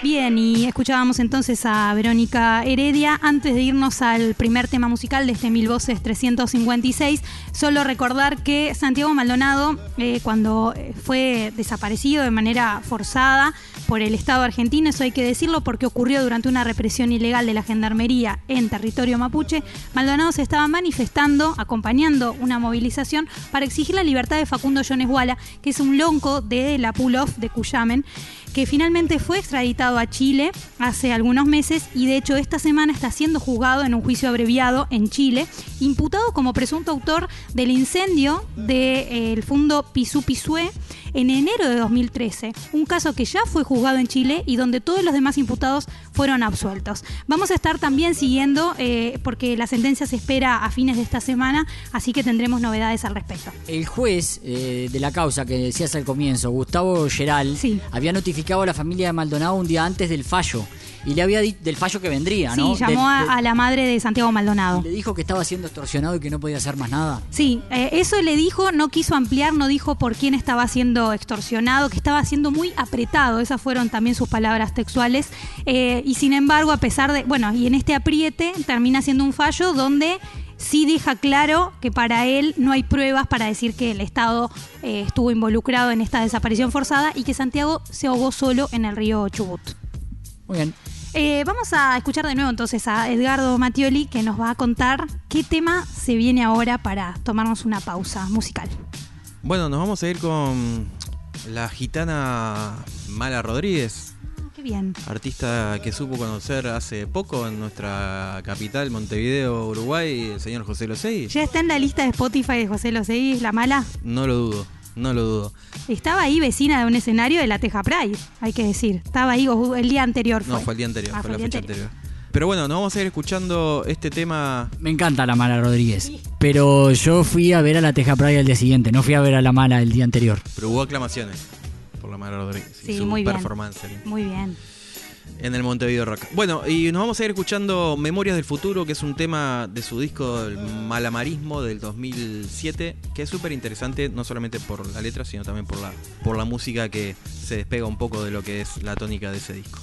A: Bien, y escuchábamos entonces a Verónica Heredia. Antes de irnos al primer tema musical de este Mil Voces 356, solo recordar que Santiago Maldonado, eh, cuando fue desaparecido de manera forzada por el Estado argentino, eso hay que decirlo, porque ocurrió durante una represión ilegal de la gendarmería en territorio mapuche. Maldonado se estaba manifestando, acompañando una movilización para exigir la libertad de Facundo Jones Walla, que es un lonco de la pull-off de Cuyamen, que finalmente fue extraditado a Chile hace algunos meses y de hecho esta semana está siendo juzgado en un juicio abreviado en Chile, imputado como presunto autor del incendio del fondo Pisú Pisué en enero de 2013, un caso que ya fue juzgado en Chile y donde todos los demás imputados fueron absueltos. Vamos a estar también siguiendo, eh, porque la sentencia se espera a fines de esta semana, así que tendremos novedades al respecto.
B: El juez eh, de la causa que decías al comienzo, Gustavo Geral, había notificado a la familia de Maldonado un día antes del fallo y le había dicho del fallo que vendría, ¿no?
A: Sí, llamó
B: Del-
A: a, a la madre de Santiago Maldonado.
B: Le dijo que estaba siendo extorsionado y que no podía hacer más nada.
A: Sí, eh, eso le dijo, no quiso ampliar, no dijo por quién estaba siendo extorsionado, que estaba siendo muy apretado, esas fueron también sus palabras textuales, eh, y sin embargo, a pesar de, bueno, y en este apriete termina siendo un fallo donde sí deja claro que para él no hay pruebas para decir que el Estado eh, estuvo involucrado en esta desaparición forzada y que Santiago se ahogó solo en el río Chubut.
B: Muy bien.
A: Eh, vamos a escuchar de nuevo entonces a Edgardo Mattioli que nos va a contar qué tema se viene ahora para tomarnos una pausa musical.
G: Bueno, nos vamos a ir con la gitana Mala Rodríguez,
A: bien.
G: artista que supo conocer hace poco en nuestra capital, Montevideo, Uruguay, el señor José Losey.
A: ¿Ya está en la lista de Spotify de José Losey, La Mala?
G: No lo dudo, no lo dudo.
A: Estaba ahí vecina de un escenario de la Teja Pride, hay que decir. Estaba ahí el día anterior. Fue.
G: No, fue el día anterior,
A: Ah,
G: fue la
A: el
G: fecha anterior. Pero bueno, nos vamos a ir escuchando este tema.
B: Me encanta la mala Rodríguez. Pero yo fui a ver a la Teja Pride al día siguiente, no fui a ver a la mala el día anterior.
G: Pero hubo aclamaciones por la Mala Rodríguez y
A: Sí,
G: su
A: muy bien.
G: performance en-
A: Muy bien.
G: en el Montevideo Rock. Bueno, y nos vamos a ir escuchando Memorias del Futuro, que es un tema de su disco El Malamarismo del 2007, que es súper interesante, no solamente por la letra, sino también por la, por la música que se despega un poco de lo que es la tónica de ese disco.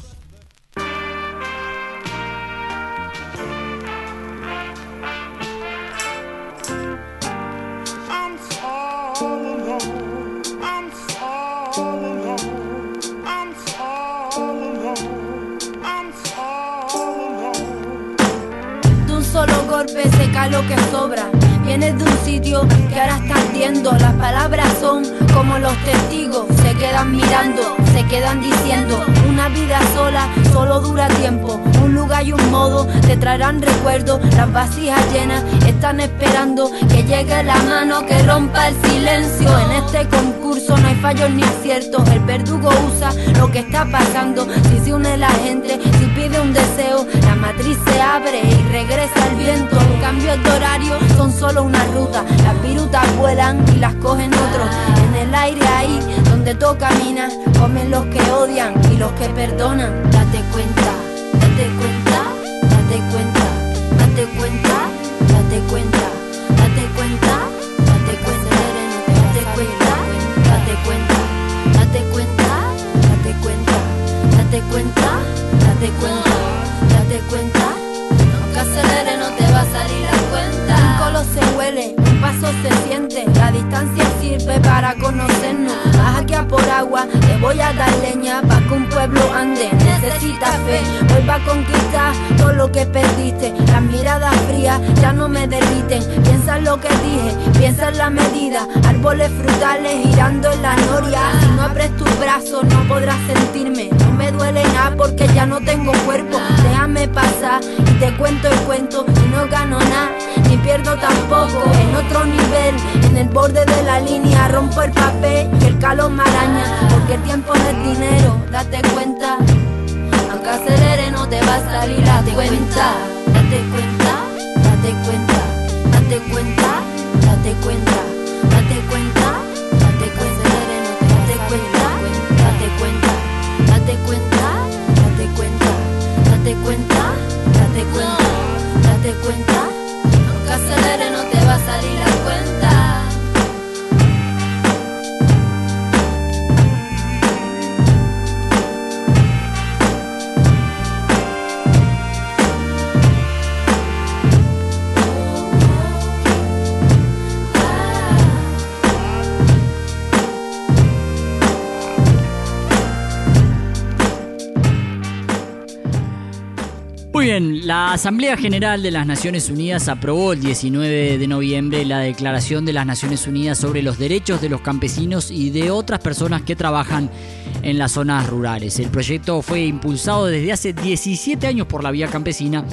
L: Lo que sobra. Vienes de un sitio que ahora está ardiendo. Las palabras son como los testigos. Se quedan mirando, se quedan diciendo. Una vida sola solo dura tiempo. Un lugar y un modo te traerán recuerdos. Las vasijas llenas están esperando que llegue la mano que rompa el silencio. En este concurso no hay fallos ni aciertos. El verdugo usa lo que está pasando. Si se une la gente, si pide un deseo, la matriz se abre y regresa el viento. Cambios de horario son solo una ruta. Las virutas vuelan y las cogen otros. En el aire ahí donde tú caminas, comen los que odian y los que perdonan. Date cuenta, date cuenta, date cuenta, date cuenta, date cuenta, date cuenta, date cuenta, date cuenta, date cuenta, date cuenta, date cuenta, date cuenta, date cuenta, date cuenta. Aunque acelere no te va a salir la cuenta. Un colo se huele, un paso se siente. Sirve para conocernos. Vas aquí a por agua, te voy a dar leña para que un pueblo ande. Necesita fe, vuelva a conquistar todo lo que perdiste. Las miradas frías ya no me derriten. Piensa en lo que dije, piensa en la medida. Árboles frutales girando en la noria. Si no abres tus brazos, no podrás sentirme. No me duele nada porque ya no tengo cuerpo. Déjame pasar y te cuento el cuento. Y no gano nada, ni pierdo tampoco. En otro nivel, en el borde de la línea, rompo el papel y el calor me araña. Porque el tiempo es dinero, date cuenta. Aunque acelere, no te va a salir la cuenta,
B: Asamblea General de las Naciones Unidas aprobó el 19 de noviembre la Declaración de las Naciones Unidas sobre los derechos de los campesinos y de otras personas que trabajan en las zonas rurales. El proyecto fue impulsado desde hace 17 años por la Vía Campesina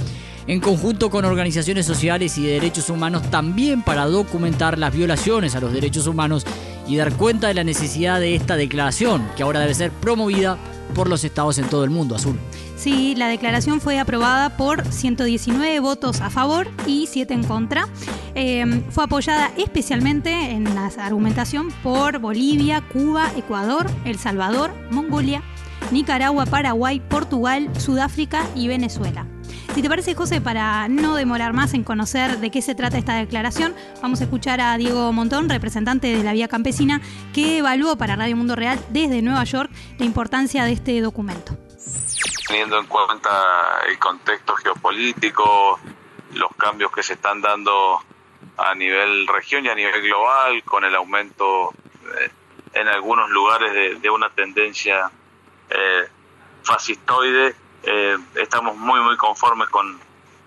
B: en conjunto con organizaciones sociales y de derechos humanos también para documentar las violaciones a los derechos humanos y dar cuenta de la necesidad de esta declaración, que ahora debe ser promovida por los estados en todo el mundo, Azul.
A: Sí, la declaración fue aprobada por 119 votos a favor y 7 en contra. Eh, fue apoyada especialmente en la argumentación por Bolivia, Cuba, Ecuador, El Salvador, Mongolia, Nicaragua, Paraguay, Portugal, Sudáfrica y Venezuela. Si te parece, José, para no demorar más en conocer de qué se trata esta declaración, vamos a escuchar a Diego Montón, representante de la Vía Campesina, que evaluó para Radio Mundo Real desde Nueva York la importancia de este documento.
M: Teniendo en cuenta el contexto geopolítico, los cambios que se están dando a nivel región y a nivel global, con el aumento eh, en algunos lugares de, una tendencia eh, fascistoide, eh, estamos muy muy conformes con,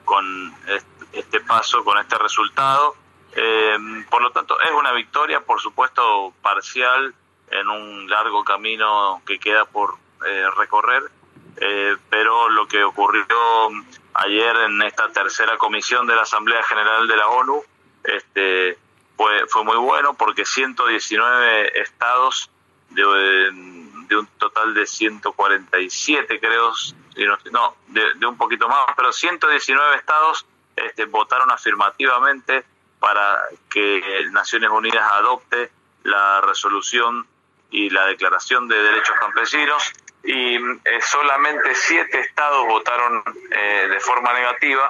M: con este paso, con este resultado. Eh, por lo tanto, es una victoria, por supuesto, parcial en un largo camino que queda por eh, pero lo que ocurrió ayer en esta tercera comisión de la Asamblea General de la ONU este, fue, fue muy bueno porque 119 estados de, de un total de 147, creo, no, de, un poquito más, pero 119 estados este, votaron afirmativamente para que Naciones Unidas adopte la resolución y la declaración de derechos campesinos y eh, solamente siete estados votaron eh, de forma negativa.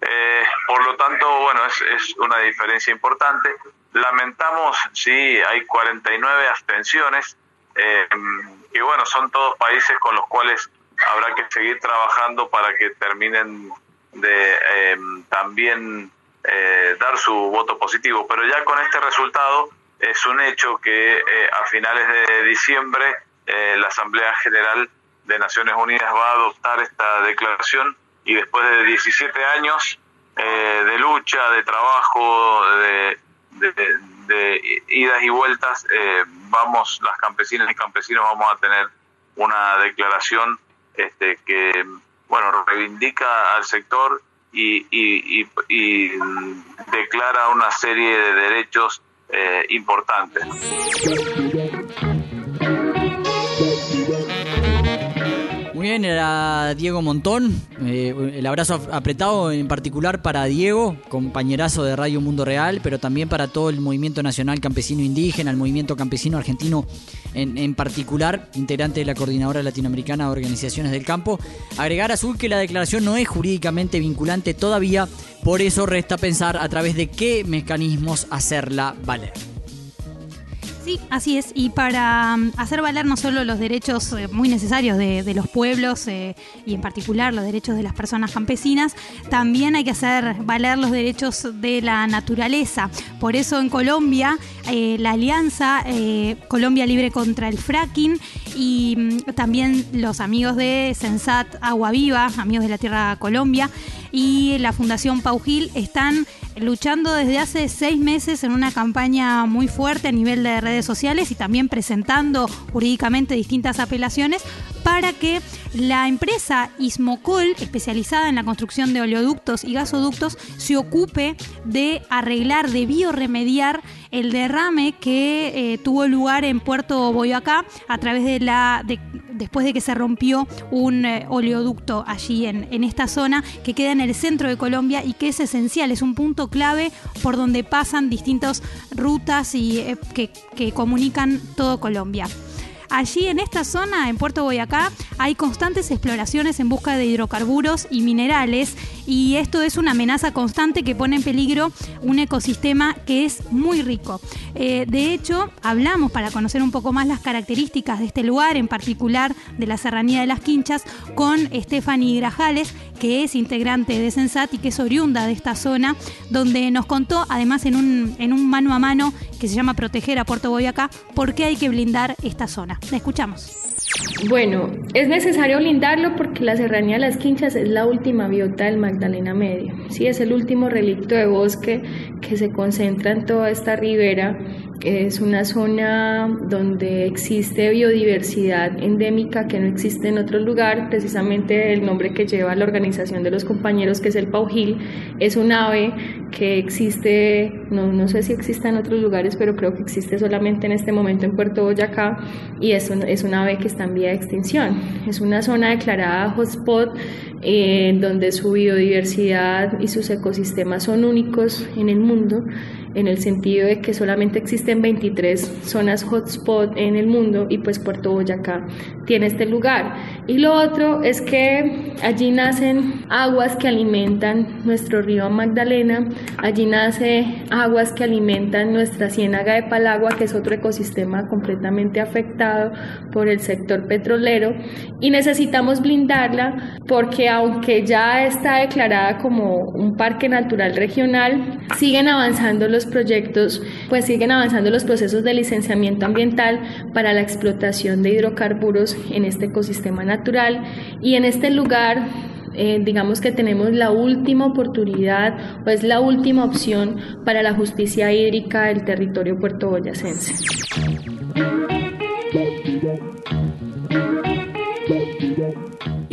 M: Eh, por lo tanto, bueno, es, es una diferencia importante. Lamentamos, sí, hay 49 abstenciones y bueno, son todos países con los cuales habrá que seguir trabajando para que terminen de también eh, dar su voto positivo. Pero ya con este resultado es un hecho que eh, a finales de diciembre eh, la Asamblea General de Naciones Unidas va a adoptar esta declaración y después de 17 años de lucha, de trabajo, de, de idas y vueltas, vamos, las campesinas y campesinos vamos a tener una declaración este, que bueno reivindica al sector y, y, y, declara una serie de derechos eh, importantes.
B: Era Diego Montón. Eh, el abrazo apretado en particular para Diego, compañerazo de Radio Mundo Real, pero también para todo el movimiento nacional campesino indígena, el movimiento campesino argentino en, en particular, integrante de la Coordinadora Latinoamericana de Organizaciones del Campo. Agregar Azul que la declaración no es jurídicamente vinculante todavía, por eso resta pensar a través de qué mecanismos hacerla valer.
A: Sí, así es. Y para um, hacer valer no solo los derechos eh, muy necesarios de, los pueblos eh, y en particular los derechos de las personas campesinas, también hay que hacer valer los derechos de la naturaleza. Por eso en Colombia, eh, la alianza Colombia Libre contra el Fracking y mm, también los amigos de Sensat Agua Viva, amigos de la Tierra Colombia, y la Fundación Paujil están luchando desde hace seis meses en una campaña muy fuerte a nivel de redes sociales y también presentando jurídicamente distintas apelaciones para que la empresa Ismocol, especializada en la construcción de oleoductos y gasoductos, se ocupe de arreglar, de bioremediar el derrame que eh, tuvo lugar en Puerto Boyacá a través de la después de que se rompió un eh, oleoducto allí en, esta zona que queda en el centro de Colombia y que es esencial, es un punto clave por donde pasan distintas rutas y, eh, que, que comunican todo Colombia. Allí en esta zona, en Puerto Boyacá, hay constantes exploraciones en busca de hidrocarburos y minerales y esto es una amenaza constante que pone en peligro un ecosistema que es muy rico. Eh, de hecho, hablamos para conocer un poco más las características de este lugar, en particular de la Serranía de las Quinchas, con Stephanie Grajales, que es integrante de Sensat y que es oriunda de esta zona, donde nos contó, además en un, en un mano a mano que se llama Proteger a Puerto Boyacá, por qué hay que blindar esta zona. La escuchamos.
N: Bueno, es necesario blindarlo porque la serranía de las Quinchas es la última biota del Magdalena Medio. Sí, es el último relicto de bosque que se concentra en toda esta ribera. Es una zona donde existe biodiversidad endémica que no existe en otro lugar. Precisamente el nombre que lleva la organización de los compañeros, que es el paujil, es un ave que existe, no, no sé si existe en otros lugares, pero creo que existe solamente en este momento en Puerto Boyacá y es un, es un ave que está en vía de extinción. Es una zona declarada hotspot eh, donde su biodiversidad y sus ecosistemas son únicos en el mundo en el sentido de que solamente existen 23 zonas hotspot en el mundo y pues Puerto Boyacá tiene este lugar. Y lo otro es que allí nacen aguas que alimentan nuestro río Magdalena, allí nace aguas que alimentan nuestra ciénaga de Palagua, que es otro ecosistema completamente afectado por el sector petrolero y necesitamos blindarla porque aunque ya está declarada como un parque natural regional, siguen avanzando los proyectos, pues siguen avanzando los procesos de licenciamiento ambiental para la explotación de hidrocarburos en este ecosistema natural y en este lugar eh, digamos que tenemos la última oportunidad o es la última opción para la justicia hídrica del territorio puertoboyacense.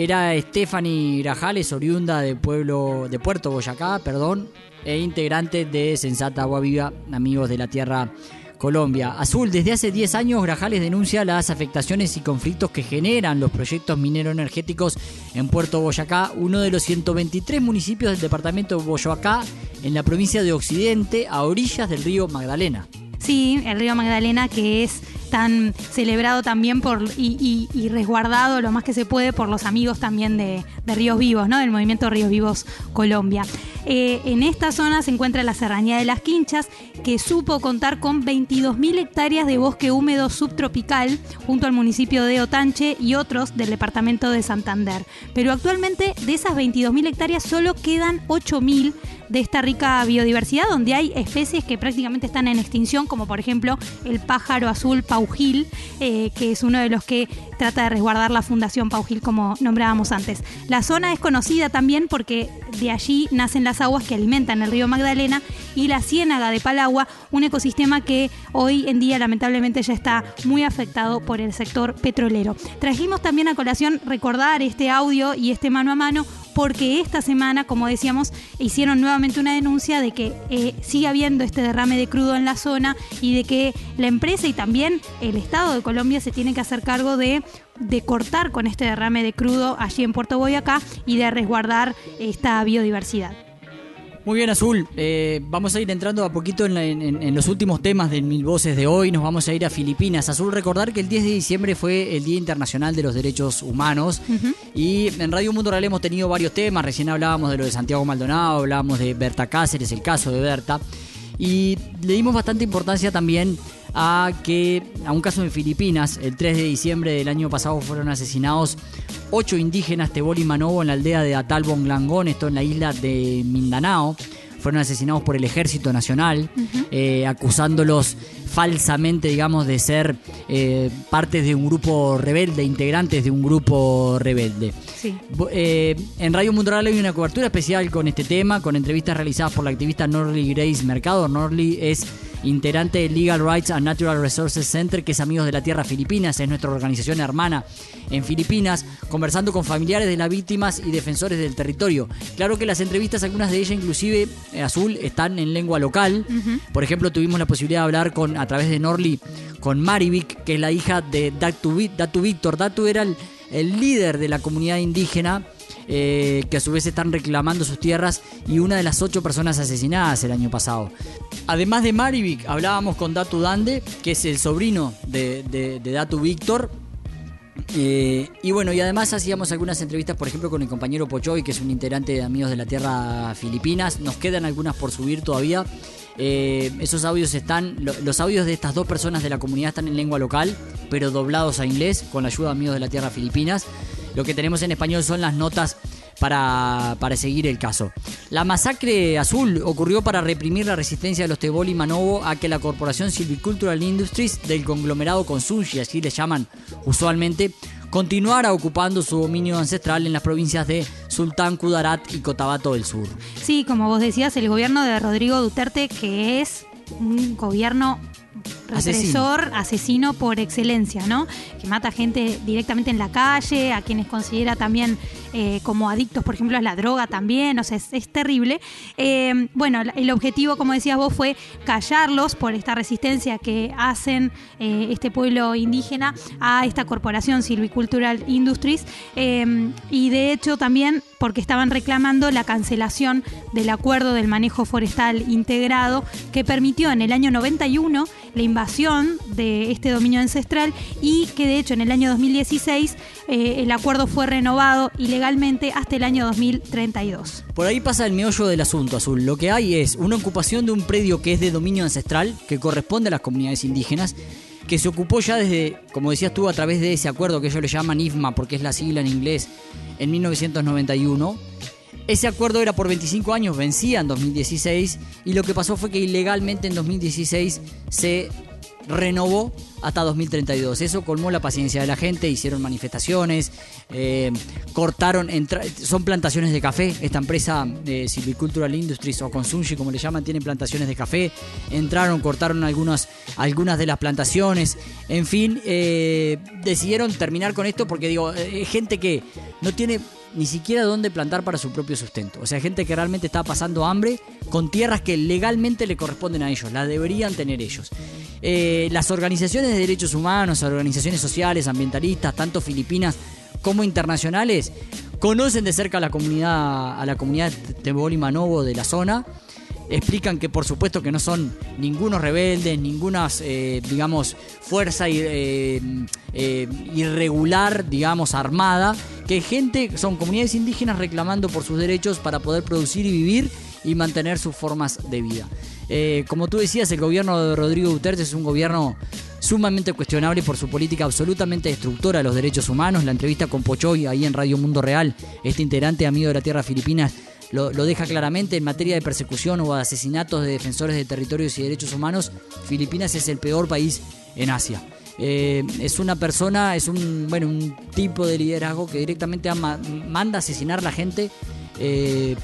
B: Era Stephanie Grajales, oriunda de pueblo de Puerto Boyacá, perdón, e integrante de Sensata Agua Viva, amigos de la Tierra Colombia. Azul, desde hace 10 años Grajales denuncia las afectaciones y conflictos que generan los proyectos minero-energéticos en Puerto Boyacá, uno de los 123 municipios del departamento de Boyacá, en la provincia de Occidente, a orillas del río Magdalena.
A: Sí, el río Magdalena que es tan celebrado también y, resguardado lo más que se puede por los amigos también de, de Ríos Vivos, ¿no? Del movimiento Ríos Vivos Colombia. Eh, en esta zona se encuentra la Serranía de las Quinchas, que supo contar con 22.000 hectáreas de bosque húmedo subtropical junto al municipio de Otanche y otros del departamento de Santander. Pero actualmente de esas 22.000 hectáreas solo quedan 8.000 de esta rica biodiversidad donde hay especies que prácticamente están en extinción, como por ejemplo el pájaro azul paujil, eh, que es uno de los que trata de resguardar la Fundación Paujil, como nombrábamos antes. La zona es conocida también porque de allí nacen las aguas que alimentan el río Magdalena y la ciénaga de Palagua, un ecosistema que hoy en día lamentablemente ya está muy afectado por el sector petrolero. Trajimos también a colación recordar este audio y este mano a mano porque esta semana, como decíamos, hicieron nuevamente una denuncia de que eh, sigue habiendo este derrame de crudo en la zona y de que la empresa y también el Estado de Colombia se tiene que hacer cargo de cortar con este derrame de crudo allí en Puerto Boyacá y de resguardar esta biodiversidad.
B: Muy bien, Azul. Eh, vamos a ir entrando a poquito en, la- en- los últimos temas de Mil Voces de hoy. Nos vamos a ir a Filipinas. Azul, recordar que el 10 de diciembre fue el Día Internacional de los Derechos Humanos. Y en Radio Mundo Real hemos tenido varios temas. Recién hablábamos de lo de Santiago Maldonado, hablábamos de Berta Cáceres, el caso de Berta. Y le dimos bastante importancia también a que a un caso en Filipinas, el 3 de diciembre del año pasado fueron asesinados ocho indígenas Tebol y Manobo en la aldea de Atalbon Langón, esto en la isla de Mindanao. Fueron asesinados por el Ejército Nacional, eh, acusándolos falsamente, digamos, de ser eh, partes de un grupo rebelde, integrantes de un grupo rebelde.
A: Sí.
B: Eh, en Radio Mundo Real hay una cobertura especial con este tema, con entrevistas realizadas por la activista Norley Grace Mercado. Norley es integrante del Legal Rights and Natural Resources Center, que es Amigos de la Tierra Filipinas, es nuestra organización hermana en Filipinas, conversando con familiares de las víctimas y defensores del territorio. Claro que las entrevistas, algunas de ellas inclusive, eh, Azul, están en lengua local. Por ejemplo, tuvimos la posibilidad de hablar con a través de Norley con Marivic, que es la hija de Datu, Datu Víctor. Datu era el, el líder de la comunidad indígena. Eh, que a su vez están reclamando sus tierras y una de las ocho personas asesinadas el año pasado. Además de Marivic, hablábamos con Datu Dande, que es el sobrino de, Datu Víctor, eh, y bueno, y además hacíamos algunas entrevistas, por ejemplo, con el compañero Pochoy, que es un integrante de Amigos de la Tierra Filipinas. Nos quedan algunas por subir todavía. Eh, esos audios están, lo- los audios de estas dos personas de la comunidad están en lengua local, pero doblados a inglés, con la ayuda de Amigos de la Tierra Filipinas. Lo que tenemos en español son las notas para, para seguir el caso. La masacre azul ocurrió para reprimir la resistencia de los Tebol y Manobo a que la corporación Silvicultural Industries del conglomerado Consunji, así le llaman usualmente, continuara ocupando su dominio ancestral en las provincias de Sultán Kudarat y Cotabato del Sur.
A: Sí, como vos decías, el gobierno de Rodrigo Duterte, que es un gobierno represor, asesino. por excelencia, ¿no? Que mata gente directamente en la calle, a quienes considera también eh, como adictos, por ejemplo, a la droga también, o sea, es, terrible. Eh, bueno, el objetivo, como decías vos, fue callarlos por esta resistencia que hacen eh, este pueblo indígena a esta corporación Silvicultural Industries y de hecho también porque estaban reclamando la cancelación del acuerdo del manejo forestal integrado que permitió en el año 91 la invasión de este dominio ancestral y que de hecho en el año 2016 eh, el acuerdo fue renovado ilegalmente hasta el año 2032.
B: Por ahí pasa el meollo del asunto, Azul. Lo que hay es una ocupación de un predio que es de dominio ancestral, que corresponde a las comunidades indígenas, que se ocupó ya desde, como decías tú, a través de ese acuerdo que ellos le llaman IFMA, porque es la sigla en inglés, en 1991. Ese acuerdo era por 25 años, vencía en 2016, y lo que pasó fue que ilegalmente en 2016 se renovó hasta 2032. Eso colmó la paciencia de la gente, hicieron manifestaciones, eh, cortaron, son plantaciones de café. Esta empresa de Silvicultural Industries o Consunji, como le llaman, tienen plantaciones de café. Entraron, cortaron algunas, algunas de las plantaciones. En fin, eh, decidieron terminar con esto porque digo, eh, gente que no tiene ni siquiera dónde plantar para su propio sustento. O sea, gente que realmente está pasando hambre con tierras que legalmente le corresponden a ellos, las deberían tener ellos. Eh, las organizaciones de derechos humanos, organizaciones sociales, ambientalistas, tanto filipinas como internacionales, conocen de cerca a la comunidad, a la comunidad Tebol y Manobo de la zona. Explican que por supuesto que no son ningunos rebeldes, ninguna, eh, digamos, fuerza eh, eh, irregular, digamos, armada, que gente, son comunidades indígenas reclamando por sus derechos para poder producir y vivir y mantener sus formas de vida. Como tú decías, el gobierno de Rodrigo Duterte es un gobierno sumamente cuestionable por su política absolutamente destructora de los derechos humanos. La entrevista con Pochoy ahí en Radio Mundo Real, este integrante amigo de la tierra Filipinas, lo, lo deja claramente en materia de persecución o asesinatos de defensores de territorios y derechos humanos. Filipinas es el peor país en Asia. Eh, es una persona, es un, bueno, un tipo de liderazgo que directamente manda a asesinar a la gente. eh,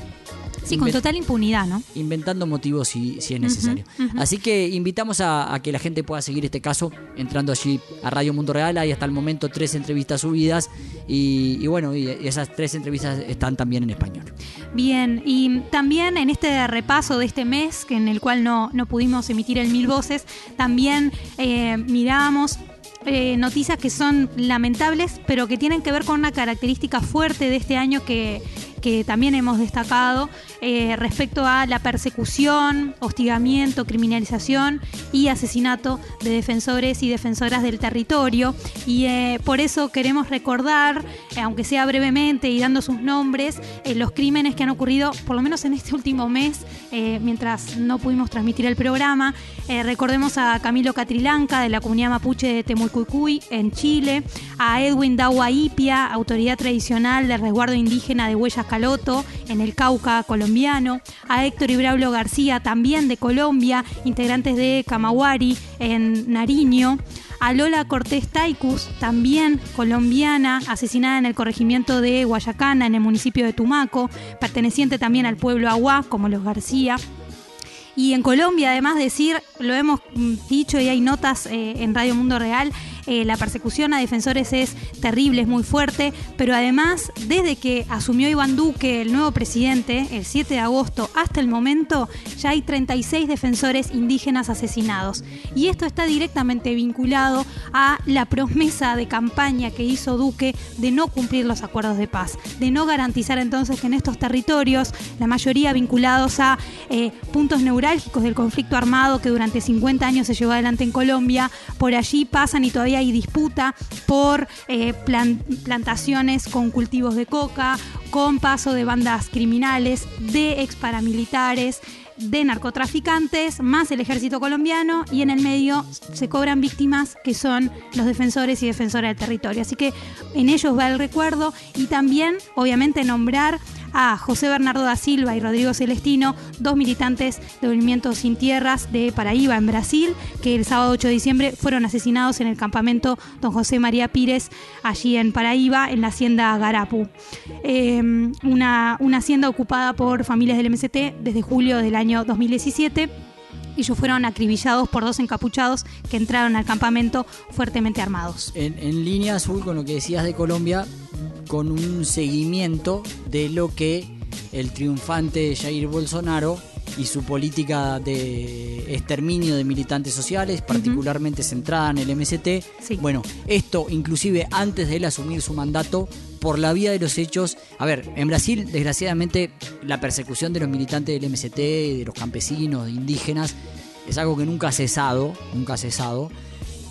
A: Sí, con total impunidad, ¿no?
B: inventando motivos si, si es necesario. Así que invitamos a, a que la gente pueda seguir este caso entrando allí a Radio Mundo Real. Hay hasta el momento tres entrevistas subidas y, y bueno, y esas tres entrevistas están también en español.
A: Bien, y también en este repaso de este mes, que en el cual no, no pudimos emitir el Mil Voces, también eh, mirábamos eh, noticias que son lamentables, pero que tienen que ver con una característica fuerte de este año que, que también hemos destacado eh, respecto a la persecución, hostigamiento, criminalización y asesinato de defensores y defensoras del territorio. Y eh, por eso queremos recordar, eh, aunque sea brevemente y dando sus nombres, los crímenes que han ocurrido, por lo menos en este último mes, mientras no pudimos transmitir el programa. Recordemos a Camilo Catrilanca, de la comunidad mapuche de Temucuicuy, en Chile, a Edwin Dawa Ipia, autoridad tradicional del resguardo indígena de Huellas Caloto, en el Cauca colombiano, a Héctor Ibraulo García, también de Colombia, integrantes de Camawari, en Nariño, a Lola Cortés Taicus, también colombiana, asesinada en el corregimiento de Guayacana, en el municipio de Tumaco, perteneciente también al pueblo Aguá, como los García. Y en Colombia, además decir, lo hemos dicho y hay notas eh, en Radio Mundo Real, eh, la persecución a defensores es terrible, es muy fuerte, pero además, desde que asumió Iván Duque, el nuevo presidente, el 7 de agosto, hasta el momento, ya hay 36 defensores indígenas asesinados. Y esto está directamente vinculado a la promesa de campaña que hizo Duque de no cumplir los acuerdos de paz, de no garantizar entonces que en estos territorios, la mayoría vinculados a eh, puntos neurálgicos del conflicto armado que durante 50 años se llevó adelante en Colombia, por allí pasan y todavía hay disputa por eh, plan- plantaciones con cultivos de coca, con paso de bandas criminales, de ex paramilitares, de narcotraficantes, más el ejército colombiano y en el medio se cobran víctimas que son los defensores y defensoras del territorio. Así que en ellos va el recuerdo y también, obviamente, nombrar a José Bernardo da Silva y Rodrigo Celestino, dos militantes del movimiento Sin Tierras de Paraíba, en Brasil, que el sábado 8 de diciembre fueron asesinados en el campamento Don José María Pires, allí en Paraíba, en la hacienda Garapu. Eh, una, una hacienda ocupada por familias del MST desde julio del año 2017 ellos fueron acribillados por dos encapuchados que entraron al campamento fuertemente armados.
B: En, en línea azul con lo que decías de Colombia, con un seguimiento de lo que el triunfante Jair Bolsonaro y su política de exterminio de militantes sociales, particularmente centrada en el MST. Bueno, esto inclusive antes de él asumir su mandato, por la vía de los hechos. A ver, en Brasil, desgraciadamente, la persecución de los militantes del MST, de los campesinos, de indígenas, es algo que nunca ha cesado, nunca ha cesado.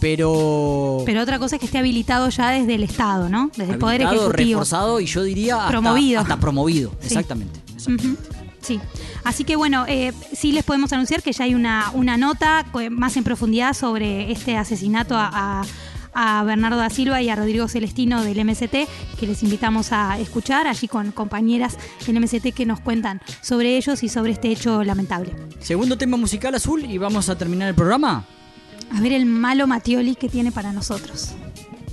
B: Pero.
A: Pero otra cosa es que esté habilitado ya desde el Estado, ¿no? Desde el Poder Ejecutivo.
B: reforzado y yo diría hasta
A: Promovido.
B: Hasta promovido,
A: Sí.
B: exactamente.
A: Sí, así que bueno, eh, sí les podemos anunciar que ya hay una, una nota co- más en profundidad sobre este asesinato a, a- a Bernardo da Silva y a Rodrigo Celestino del MST, que les invitamos a escuchar allí con compañeras del MST que nos cuentan sobre ellos y sobre este hecho lamentable.
B: Segundo tema musical azul y vamos a terminar el programa.
A: A ver el malo Matioli que tiene para nosotros.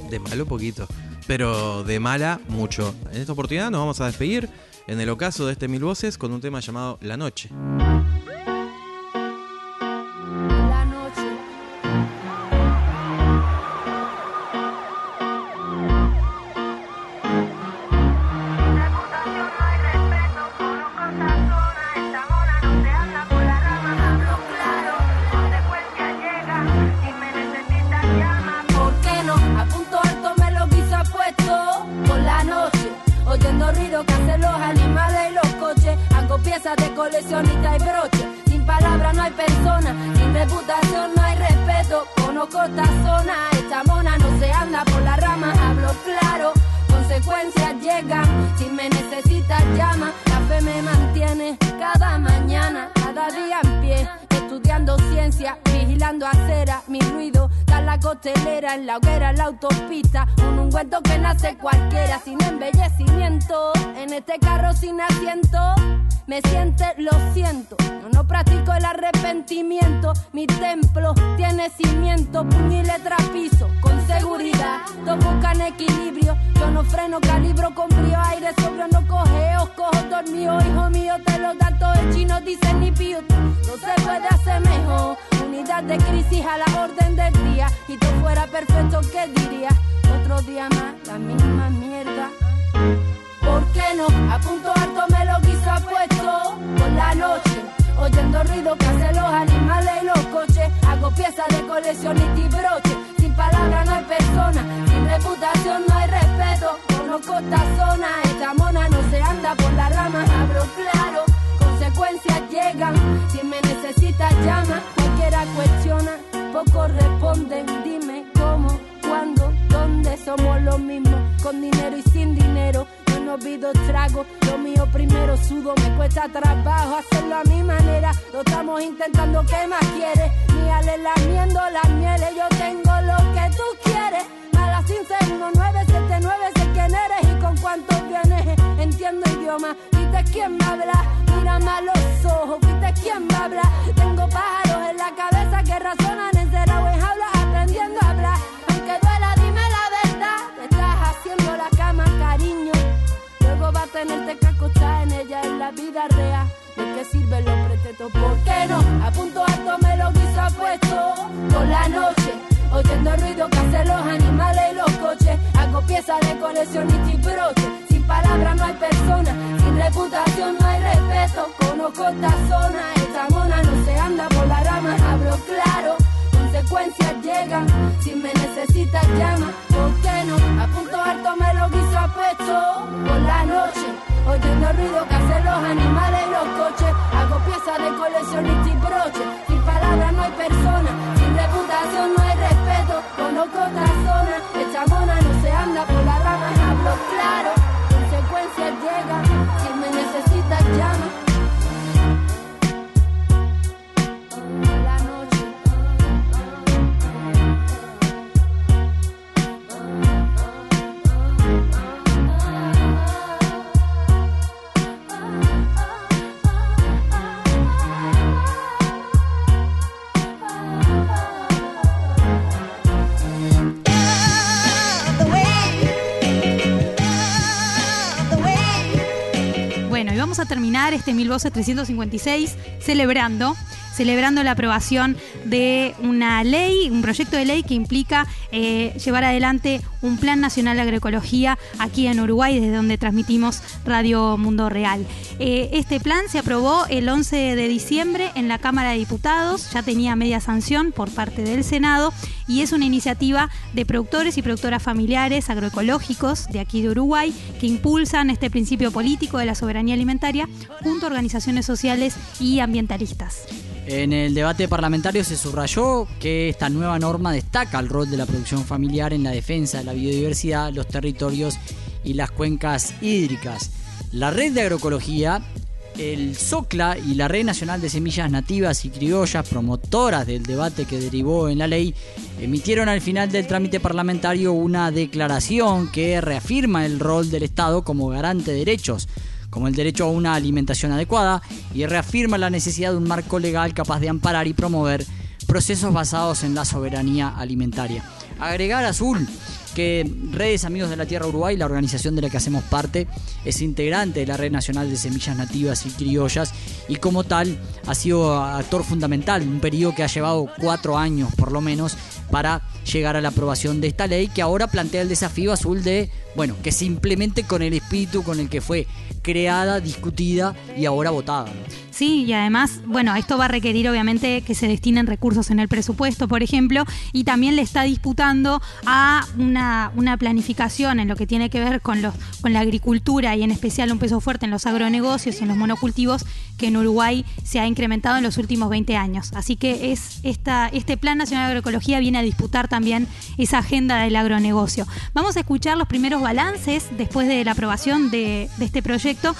G: De malo poquito, pero de mala mucho. En esta oportunidad nos vamos a despedir en el ocaso de este Mil Voces con un tema llamado La Noche.
L: Coleccionista y broche. Sin palabras no hay persona, sin reputación no hay respeto. Conozco esta zona, esta mona no se anda por las ramas, hablo claro. Consecuencias llegan, si me necesitas llama. La fe me mantiene cada mañana, cada día en pie. Estudiando ciencia, vigilando acera, mi ruido da la costelera, en la hoguera, en la autopista. Un ungüento que nace cualquiera, sin embellecimiento. En este carro sin asiento, me siente, lo siento. Yo no practico el arrepentimiento, mi templo tiene cimiento, puño y letra piso, con seguridad. Todos buscan equilibrio, yo no freno, calibro con frío, aire sobrio, no cogeo, cojo dormido, hijo mío, te lo datos el chino dicen ni pío. No se puede hacer mejor, unidad de crisis a la orden del día. Y tú fuera perfecto, ¿qué diría? Otro día más, la misma mierda. ¿Por qué no? A punto alto me lo quiso puesto por la noche. Oyendo ruido que hacen los animales y los coches. Hago piezas de coleccionista y broche. Sin palabras no hay persona, sin reputación no hay respeto. Conozco esta zona, esta mona no se anda por las ramas, hablo claro. Consecuencias llegan, si me necesitas llama. Cualquiera cuestiona, pocos responden. Dime cómo, cuándo, dónde somos los mismos. Con dinero y sin dinero, yo no pido trago. Lo mío primero sudo, me cuesta trabajo hacerlo a mi manera. Lo estamos intentando, ¿qué más quieres? Ni lamiendo las mieles, yo tengo lo que tú quieres. A las 1979 sé quién eres y con cuánto vienes. Entiendo idioma, viste quién me habla. Mírame a los ojos, viste quién me habla. Tengo pájaros en la cabeza que razonan encerrado en jaula aprendiendo a hablar. Aunque duela, tenerte que acostar en ella en la vida real. ¿De qué sirven los pretextos? ¿Por qué no? A punto alto me lo quiso puesto por la noche. Oyendo ruido que hacen los animales y los coches. Hago piezas de coleccionista y broche. Sin palabras no hay persona, sin reputación no hay respeto. Conozco esta zona, esta mona no se anda por las ramas, hablo claro. Consecuencias llegan, si me necesitas llama. ¿Por qué no? A punto alto me lo quiso puesto por la noche. Oyendo ruido que hacen
A: terminar este Mil Voces 356 celebrando celebrando la aprobación de una ley, un proyecto de ley que implica eh, llevar adelante un Plan Nacional de Agroecología aquí en Uruguay, desde donde transmitimos Radio Mundo Real. Eh, este plan se aprobó el 11 de diciembre en la Cámara de Diputados, ya tenía media sanción por parte del Senado y es una iniciativa de productores y productoras familiares agroecológicos de aquí de Uruguay que impulsan este principio político de la soberanía alimentaria junto a organizaciones sociales y ambientalistas.
B: En el debate parlamentario se subrayó que esta nueva norma destaca el rol de la producción familiar en la defensa de la biodiversidad, los territorios y las cuencas hídricas. La red de agroecología, el SOCLA y la Red Nacional de Semillas Nativas y Criollas, promotoras del debate que derivó en la ley, emitieron al final del trámite parlamentario una declaración que reafirma el rol del Estado como garante de derechos como el derecho a una alimentación adecuada, y reafirma la necesidad de un marco legal capaz de amparar y promover procesos basados en la soberanía alimentaria. Agregar azul que Redes Amigos de la Tierra Uruguay, la organización de la que hacemos parte, es integrante de la Red Nacional de Semillas Nativas y Criollas y como tal ha sido actor fundamental, un periodo que ha llevado cuatro años por lo menos para llegar a la aprobación de esta ley que ahora plantea el desafío azul de, bueno, que se implemente con el espíritu con el que fue creada, discutida y ahora votada.
A: Sí, y además, bueno, esto va a requerir obviamente que se destinen recursos en el presupuesto, por ejemplo, y también le está disputando a una, una planificación en lo que tiene que ver con, los, con la agricultura y en especial un peso fuerte en los agronegocios y en los monocultivos que en Uruguay se ha incrementado en los últimos 20 años. Así que es esta, este Plan Nacional de Agroecología viene a disputar también esa agenda del agronegocio. Vamos a escuchar los primeros balances después de la aprobación de, de este proyecto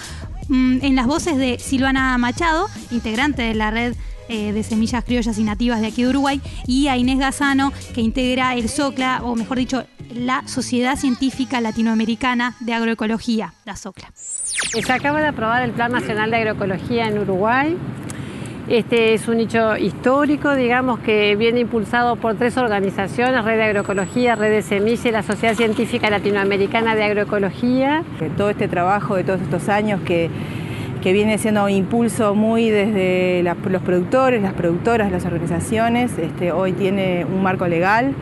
A: mm, en las voces de Silvana Machado, integrante de la red eh, de semillas criollas y nativas de aquí de Uruguay, y a Inés Gazano, que integra el SOCLA, o mejor dicho, la Sociedad Científica Latinoamericana de Agroecología, la SOCLA.
O: Se acaba de aprobar el Plan Nacional de Agroecología en Uruguay. Este es un hecho histórico, digamos, que viene impulsado por tres organizaciones, Red de Agroecología, Red de Semilla y la Sociedad Científica Latinoamericana de Agroecología.
P: Todo este trabajo de todos estos años que, que viene siendo un impulso muy desde los productores, las productoras, las organizaciones, este, hoy tiene un marco legal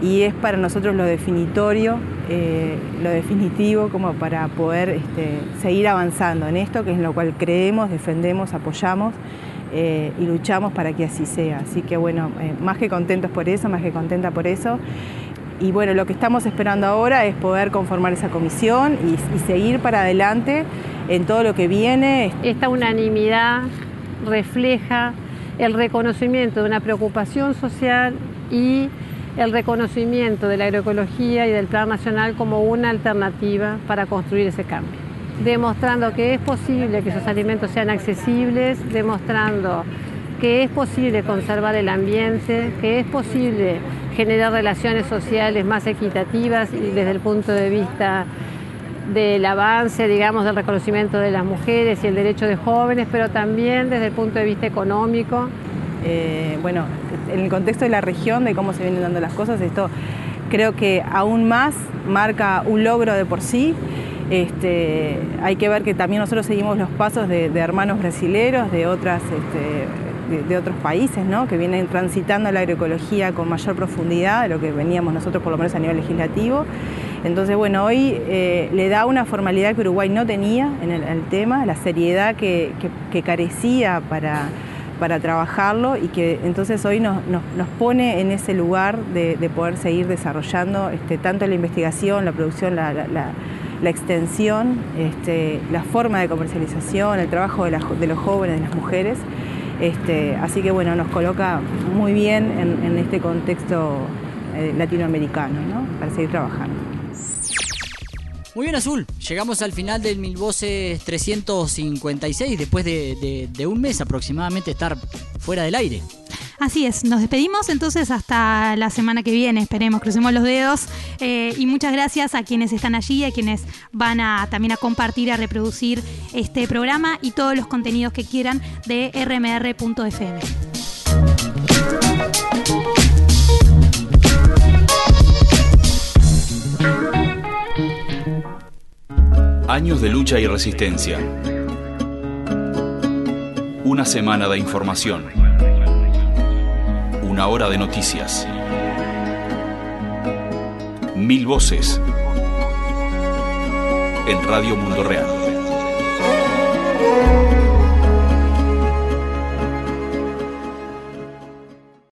P: y es para nosotros lo definitorio, eh, lo definitivo como para poder este, seguir avanzando en esto, que es en lo cual creemos, defendemos, apoyamos eh, y luchamos para que así sea. Así que bueno, eh, más que contentos por eso, más que contenta por eso. Y bueno, lo que estamos esperando ahora es poder conformar esa comisión y, y seguir para adelante en todo lo que viene.
O: Esta unanimidad refleja el reconocimiento de una preocupación social y el reconocimiento de la agroecología y del Plan Nacional como una alternativa para construir ese cambio. Demostrando que es posible que esos alimentos sean accesibles, demostrando que es posible conservar el ambiente, que es posible generar relaciones sociales más equitativas y desde el punto de vista del avance, digamos, del reconocimiento de las mujeres y el derecho de jóvenes, pero también desde el punto de vista económico.
P: Eh, bueno, en el contexto de la región, de cómo se vienen dando las cosas, esto creo que aún más marca un logro de por sí. Este, hay que ver que también nosotros seguimos los pasos de, hermanos brasileros, de, otras, este, de, otros países, ¿no? que vienen transitando la agroecología con mayor profundidad de lo que veníamos nosotros, por lo menos a nivel legislativo. Entonces, bueno, hoy eh, le da una formalidad que Uruguay no tenía en el, tema, la seriedad que, carecía para, para trabajarlo y que entonces hoy nos, nos- pone en ese lugar de, de poder seguir desarrollando este, tanto la investigación, la producción, la- la- la extensión, este, la forma de comercialización, el trabajo de, los jóvenes, de las mujeres. Este, así que bueno, nos coloca muy bien en, este contexto eh, latinoamericano, ¿no? Para seguir trabajando.
B: Muy bien, Azul. Llegamos al final del Mil Voces 356, después de, de- de un mes aproximadamente estar fuera del aire.
A: Así es, nos despedimos entonces hasta la semana que viene, esperemos, crucemos los dedos eh, y muchas gracias a quienes están allí, a quienes van a también a compartir, a reproducir este programa y todos los contenidos que quieran de rmr.fm.
Q: Años de lucha y resistencia. Una semana de información hora de noticias. Mil voces en Radio Mundo Real.